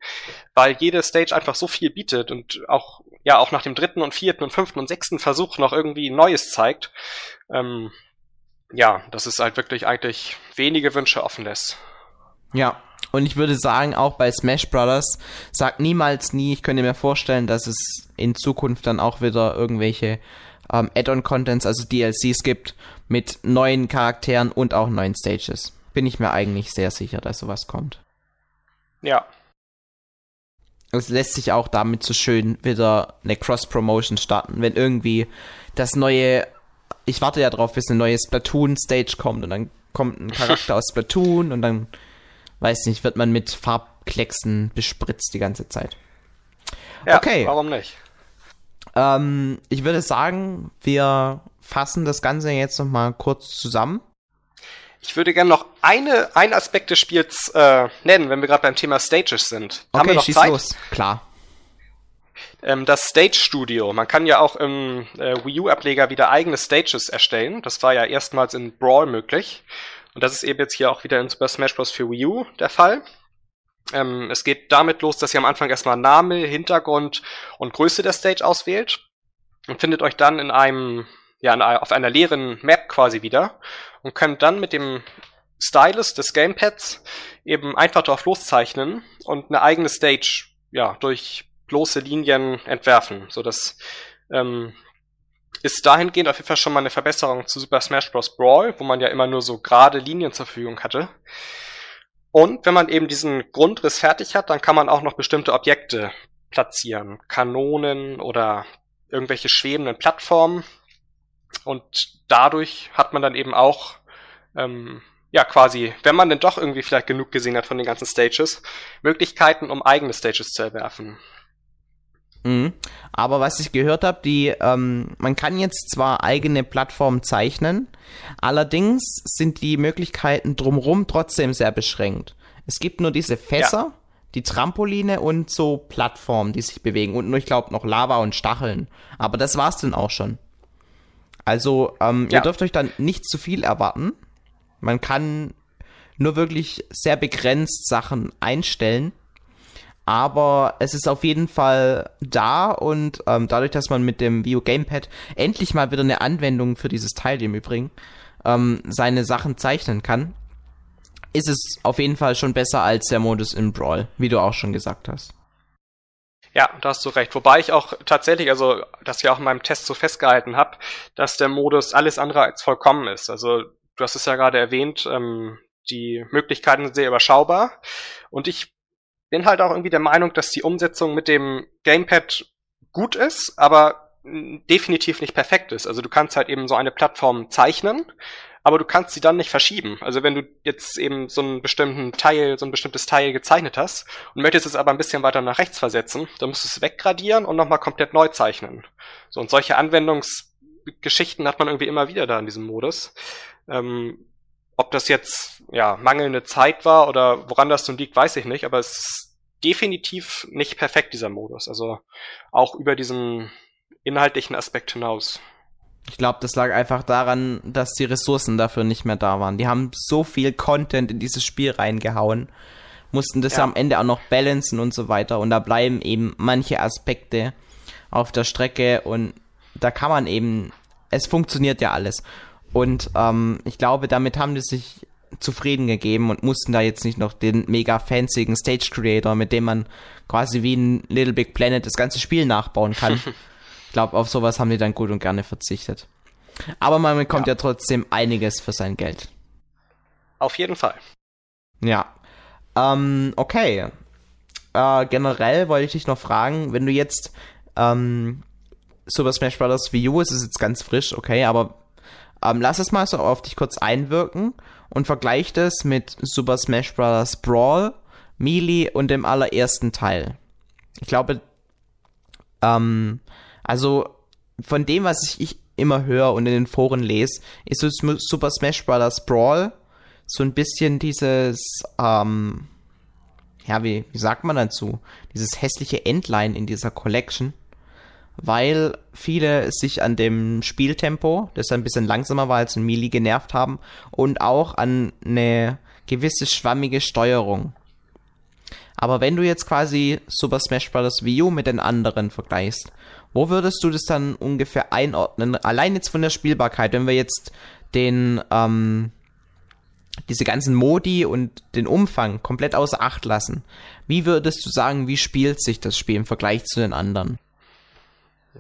weil jede Stage einfach so viel bietet und auch, ja, auch nach dem dritten und vierten und fünften und sechsten Versuch noch irgendwie Neues zeigt. Ähm, ja, dass es halt wirklich eigentlich wenige Wünsche offen lässt. Ja, und ich würde sagen, auch bei Smash Brothers, sagt niemals nie, ich könnte mir vorstellen, dass es in Zukunft dann auch wieder irgendwelche ähm, Add-on-Contents, also DLCs gibt mit neuen Charakteren und auch neuen Stages. Bin ich mir eigentlich sehr sicher, dass sowas kommt. Ja. Es lässt sich auch damit so schön wieder eine Cross-Promotion starten, wenn irgendwie das neue, ich warte ja drauf, bis eine neue Splatoon-Stage kommt und dann kommt ein Charakter aus Splatoon und dann, weiß nicht, wird man mit Farbklecksen bespritzt die ganze Zeit. Ja, okay. warum nicht? Ähm, ich würde sagen, wir fassen das Ganze jetzt nochmal kurz zusammen. Ich würde gerne noch eine, einen Aspekt des Spiels äh, nennen, wenn wir gerade beim Thema Stages sind. Okay, Haben wir noch schieß Zeit? los. Klar. Ähm, das Stage Studio. Man kann ja auch im äh, Wii U-Ableger wieder eigene Stages erstellen. Das war ja erstmals in Brawl möglich. Und das ist eben jetzt hier auch wieder in Super Smash Bros. für Wii U der Fall. Ähm, es geht damit los, dass ihr am Anfang erstmal Name, Hintergrund und Größe der Stage auswählt und findet euch dann in einem, ja, auf einer leeren Map quasi wieder und könnt dann mit dem Stylus des Gamepads eben einfach drauf loszeichnen und eine eigene Stage, ja, durch bloße Linien entwerfen, so dass ähm, ist dahingehend auf jeden Fall schon mal eine Verbesserung zu Super Smash Bros. Brawl, wo man ja immer nur so gerade Linien zur Verfügung hatte. Und wenn man eben diesen Grundriss fertig hat, dann kann man auch noch bestimmte Objekte platzieren. Kanonen oder irgendwelche schwebenden Plattformen. Und dadurch hat man dann eben auch, ähm, ja, quasi, wenn man denn doch irgendwie vielleicht genug gesehen hat von den ganzen Stages, Möglichkeiten, um eigene Stages zu erwerfen. Mhm. Aber was ich gehört habe, die, ähm, man kann jetzt zwar eigene Plattformen zeichnen, allerdings sind die Möglichkeiten drumherum trotzdem sehr beschränkt. Es gibt nur diese Fässer, ja. die Trampoline und so Plattformen, die sich bewegen und nur, ich glaube, noch Lava und Stacheln. Aber das war's dann auch schon. Also, ähm, ja. ihr dürft euch dann nicht zu viel erwarten. Man kann nur wirklich sehr begrenzt Sachen einstellen aber es ist auf jeden Fall da und ähm, dadurch, dass man mit dem Vio Gamepad endlich mal wieder eine Anwendung für dieses Teil im Übrigen ähm, seine Sachen zeichnen kann, ist es auf jeden Fall schon besser als der Modus im Brawl, wie du auch schon gesagt hast. Ja, da hast du recht. Wobei ich auch tatsächlich, also das ja auch in meinem Test so festgehalten habe, dass der Modus alles andere als vollkommen ist. Also du hast es ja gerade erwähnt, ähm, die Möglichkeiten sind sehr überschaubar. Und ich bin halt auch irgendwie der Meinung, dass die Umsetzung mit dem Gamepad gut ist, aber definitiv nicht perfekt ist. Also du kannst halt eben so eine Plattform zeichnen, aber du kannst sie dann nicht verschieben. Also wenn du jetzt eben so einen bestimmten Teil, so ein bestimmtes Teil gezeichnet hast und möchtest es aber ein bisschen weiter nach rechts versetzen, dann musst du es weggradieren und nochmal komplett neu zeichnen. So, und solche Anwendungsgeschichten hat man irgendwie immer wieder da in diesem Modus. Ähm, ob das jetzt ja mangelnde Zeit war oder woran das nun liegt, weiß ich nicht, aber es ist definitiv nicht perfekt, dieser Modus. Also auch über diesen inhaltlichen Aspekt hinaus. Ich glaube, das lag einfach daran, dass die Ressourcen dafür nicht mehr da waren. Die haben so viel Content in dieses Spiel reingehauen, mussten das ja. am Ende auch noch balancen und so weiter. Und da bleiben eben manche Aspekte auf der Strecke und da kann man eben, es funktioniert ja alles. Und ähm, ich glaube, damit haben die sich zufrieden gegeben und mussten da jetzt nicht noch den mega fancyen Stage Creator, mit dem man quasi wie ein Little Big Planet das ganze Spiel nachbauen kann. glaube, auf sowas haben die dann gut und gerne verzichtet. Aber man bekommt ja, ja trotzdem einiges für sein Geld. Auf jeden Fall. Ja. Ähm, okay. Äh, generell wollte ich dich noch fragen, wenn du jetzt ähm, Super Smash Bros. Wii U, es ist jetzt ganz frisch, okay, aber ähm, lass es mal so auf dich kurz einwirken und vergleich das mit Super Smash Bros. Brawl, Melee und dem allerersten Teil. Ich glaube, ähm, also von dem, was ich, ich immer höre und in den Foren lese, ist so Super Smash Bros. Brawl so ein bisschen dieses, ähm, ja, wie, wie sagt man dazu? Dieses hässliche Endline in dieser Collection. Weil viele sich an dem Spieltempo, das ein bisschen langsamer war als in Melee, genervt haben und auch an eine gewisse schwammige Steuerung. Aber wenn du jetzt quasi Super Smash Bros. Wii U mit den anderen vergleichst, wo würdest du das dann ungefähr einordnen? Allein jetzt von der Spielbarkeit, wenn wir jetzt den, ähm, diese ganzen Modi und den Umfang komplett außer Acht lassen. Wie würdest du sagen, wie spielt sich das Spiel im Vergleich zu den anderen?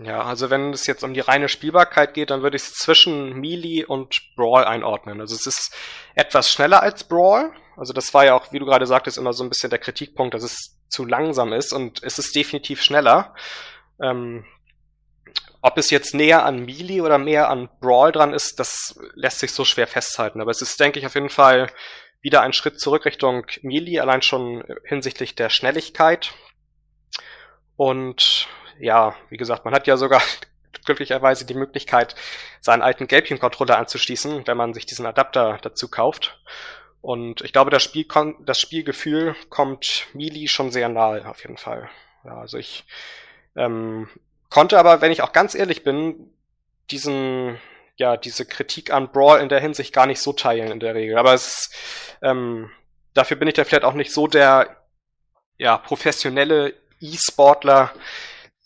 Ja, also wenn es jetzt um die reine Spielbarkeit geht, dann würde ich es zwischen Melee und Brawl einordnen. Also es ist etwas schneller als Brawl. Also das war ja auch, wie du gerade sagtest, immer so ein bisschen der Kritikpunkt, dass es zu langsam ist und es ist definitiv schneller. Ähm, ob es jetzt näher an Melee oder mehr an Brawl dran ist, das lässt sich so schwer festhalten. Aber es ist, denke ich, auf jeden Fall wieder ein Schritt zurück Richtung Melee, allein schon hinsichtlich der Schnelligkeit. Und ja, wie gesagt, man hat ja sogar glücklicherweise die Möglichkeit, seinen alten Gelbchen-Controller anzuschließen, wenn man sich diesen Adapter dazu kauft. Und ich glaube, das, Spiel das Spielgefühl kommt Melee schon sehr nahe, auf jeden Fall. Ja, also ich ähm, Konnte aber, wenn ich auch ganz ehrlich bin, diesen, ja, diese Kritik an Brawl in der Hinsicht gar nicht so teilen in der Regel. Aber es, ähm, dafür bin ich da vielleicht auch nicht so der, ja, professionelle E-Sportler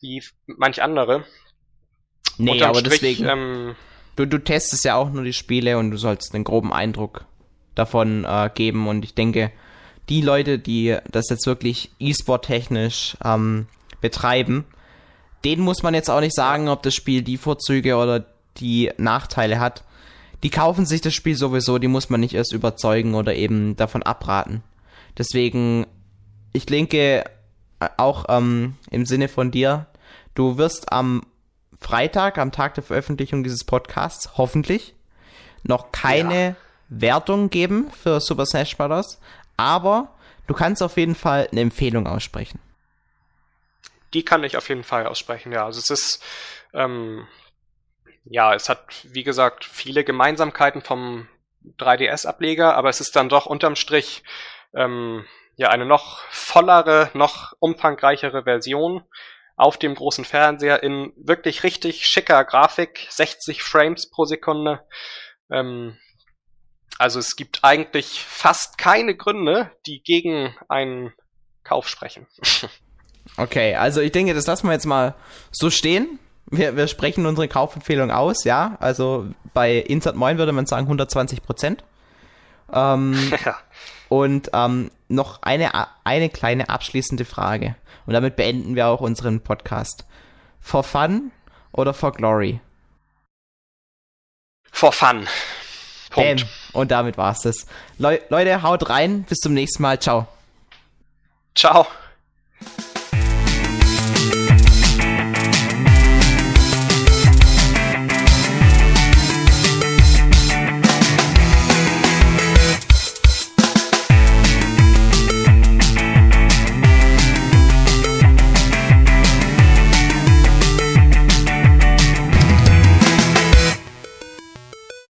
wie manch andere. Nee, Unterm aber Strich, deswegen, ähm, du, du testest ja auch nur die Spiele und du sollst einen groben Eindruck davon äh, geben und ich denke, die Leute, die das jetzt wirklich E-Sport technisch ähm, betreiben, denen muss man jetzt auch nicht sagen, ob das Spiel die Vorzüge oder die Nachteile hat. Die kaufen sich das Spiel sowieso, die muss man nicht erst überzeugen oder eben davon abraten. Deswegen, ich denke, auch ähm, im Sinne von dir, du wirst am Freitag, am Tag der Veröffentlichung dieses Podcasts, hoffentlich noch keine ja. Wertung geben für Super Smash Bros. Aber du kannst auf jeden Fall eine Empfehlung aussprechen die kann ich auf jeden Fall aussprechen, ja. Also es ist, ähm, ja, es hat, wie gesagt, viele Gemeinsamkeiten vom 3DS-Ableger, aber es ist dann doch unterm Strich ähm, ja eine noch vollere, noch umfangreichere Version auf dem großen Fernseher in wirklich richtig schicker Grafik, 60 Frames pro Sekunde. Ähm, also es gibt eigentlich fast keine Gründe, die gegen einen Kauf sprechen. Okay, also ich denke, das lassen wir jetzt mal so stehen. Wir, wir sprechen unsere Kaufempfehlung aus, ja. Also bei Insert Moin würde man sagen 120 Prozent. Ähm, ja. Und ähm, noch eine, eine kleine abschließende Frage. Und damit beenden wir auch unseren Podcast. For fun oder for glory? For fun. Punkt. Bam. Und damit war's das. Le Leute, haut rein. Bis zum nächsten Mal. Ciao. Ciao.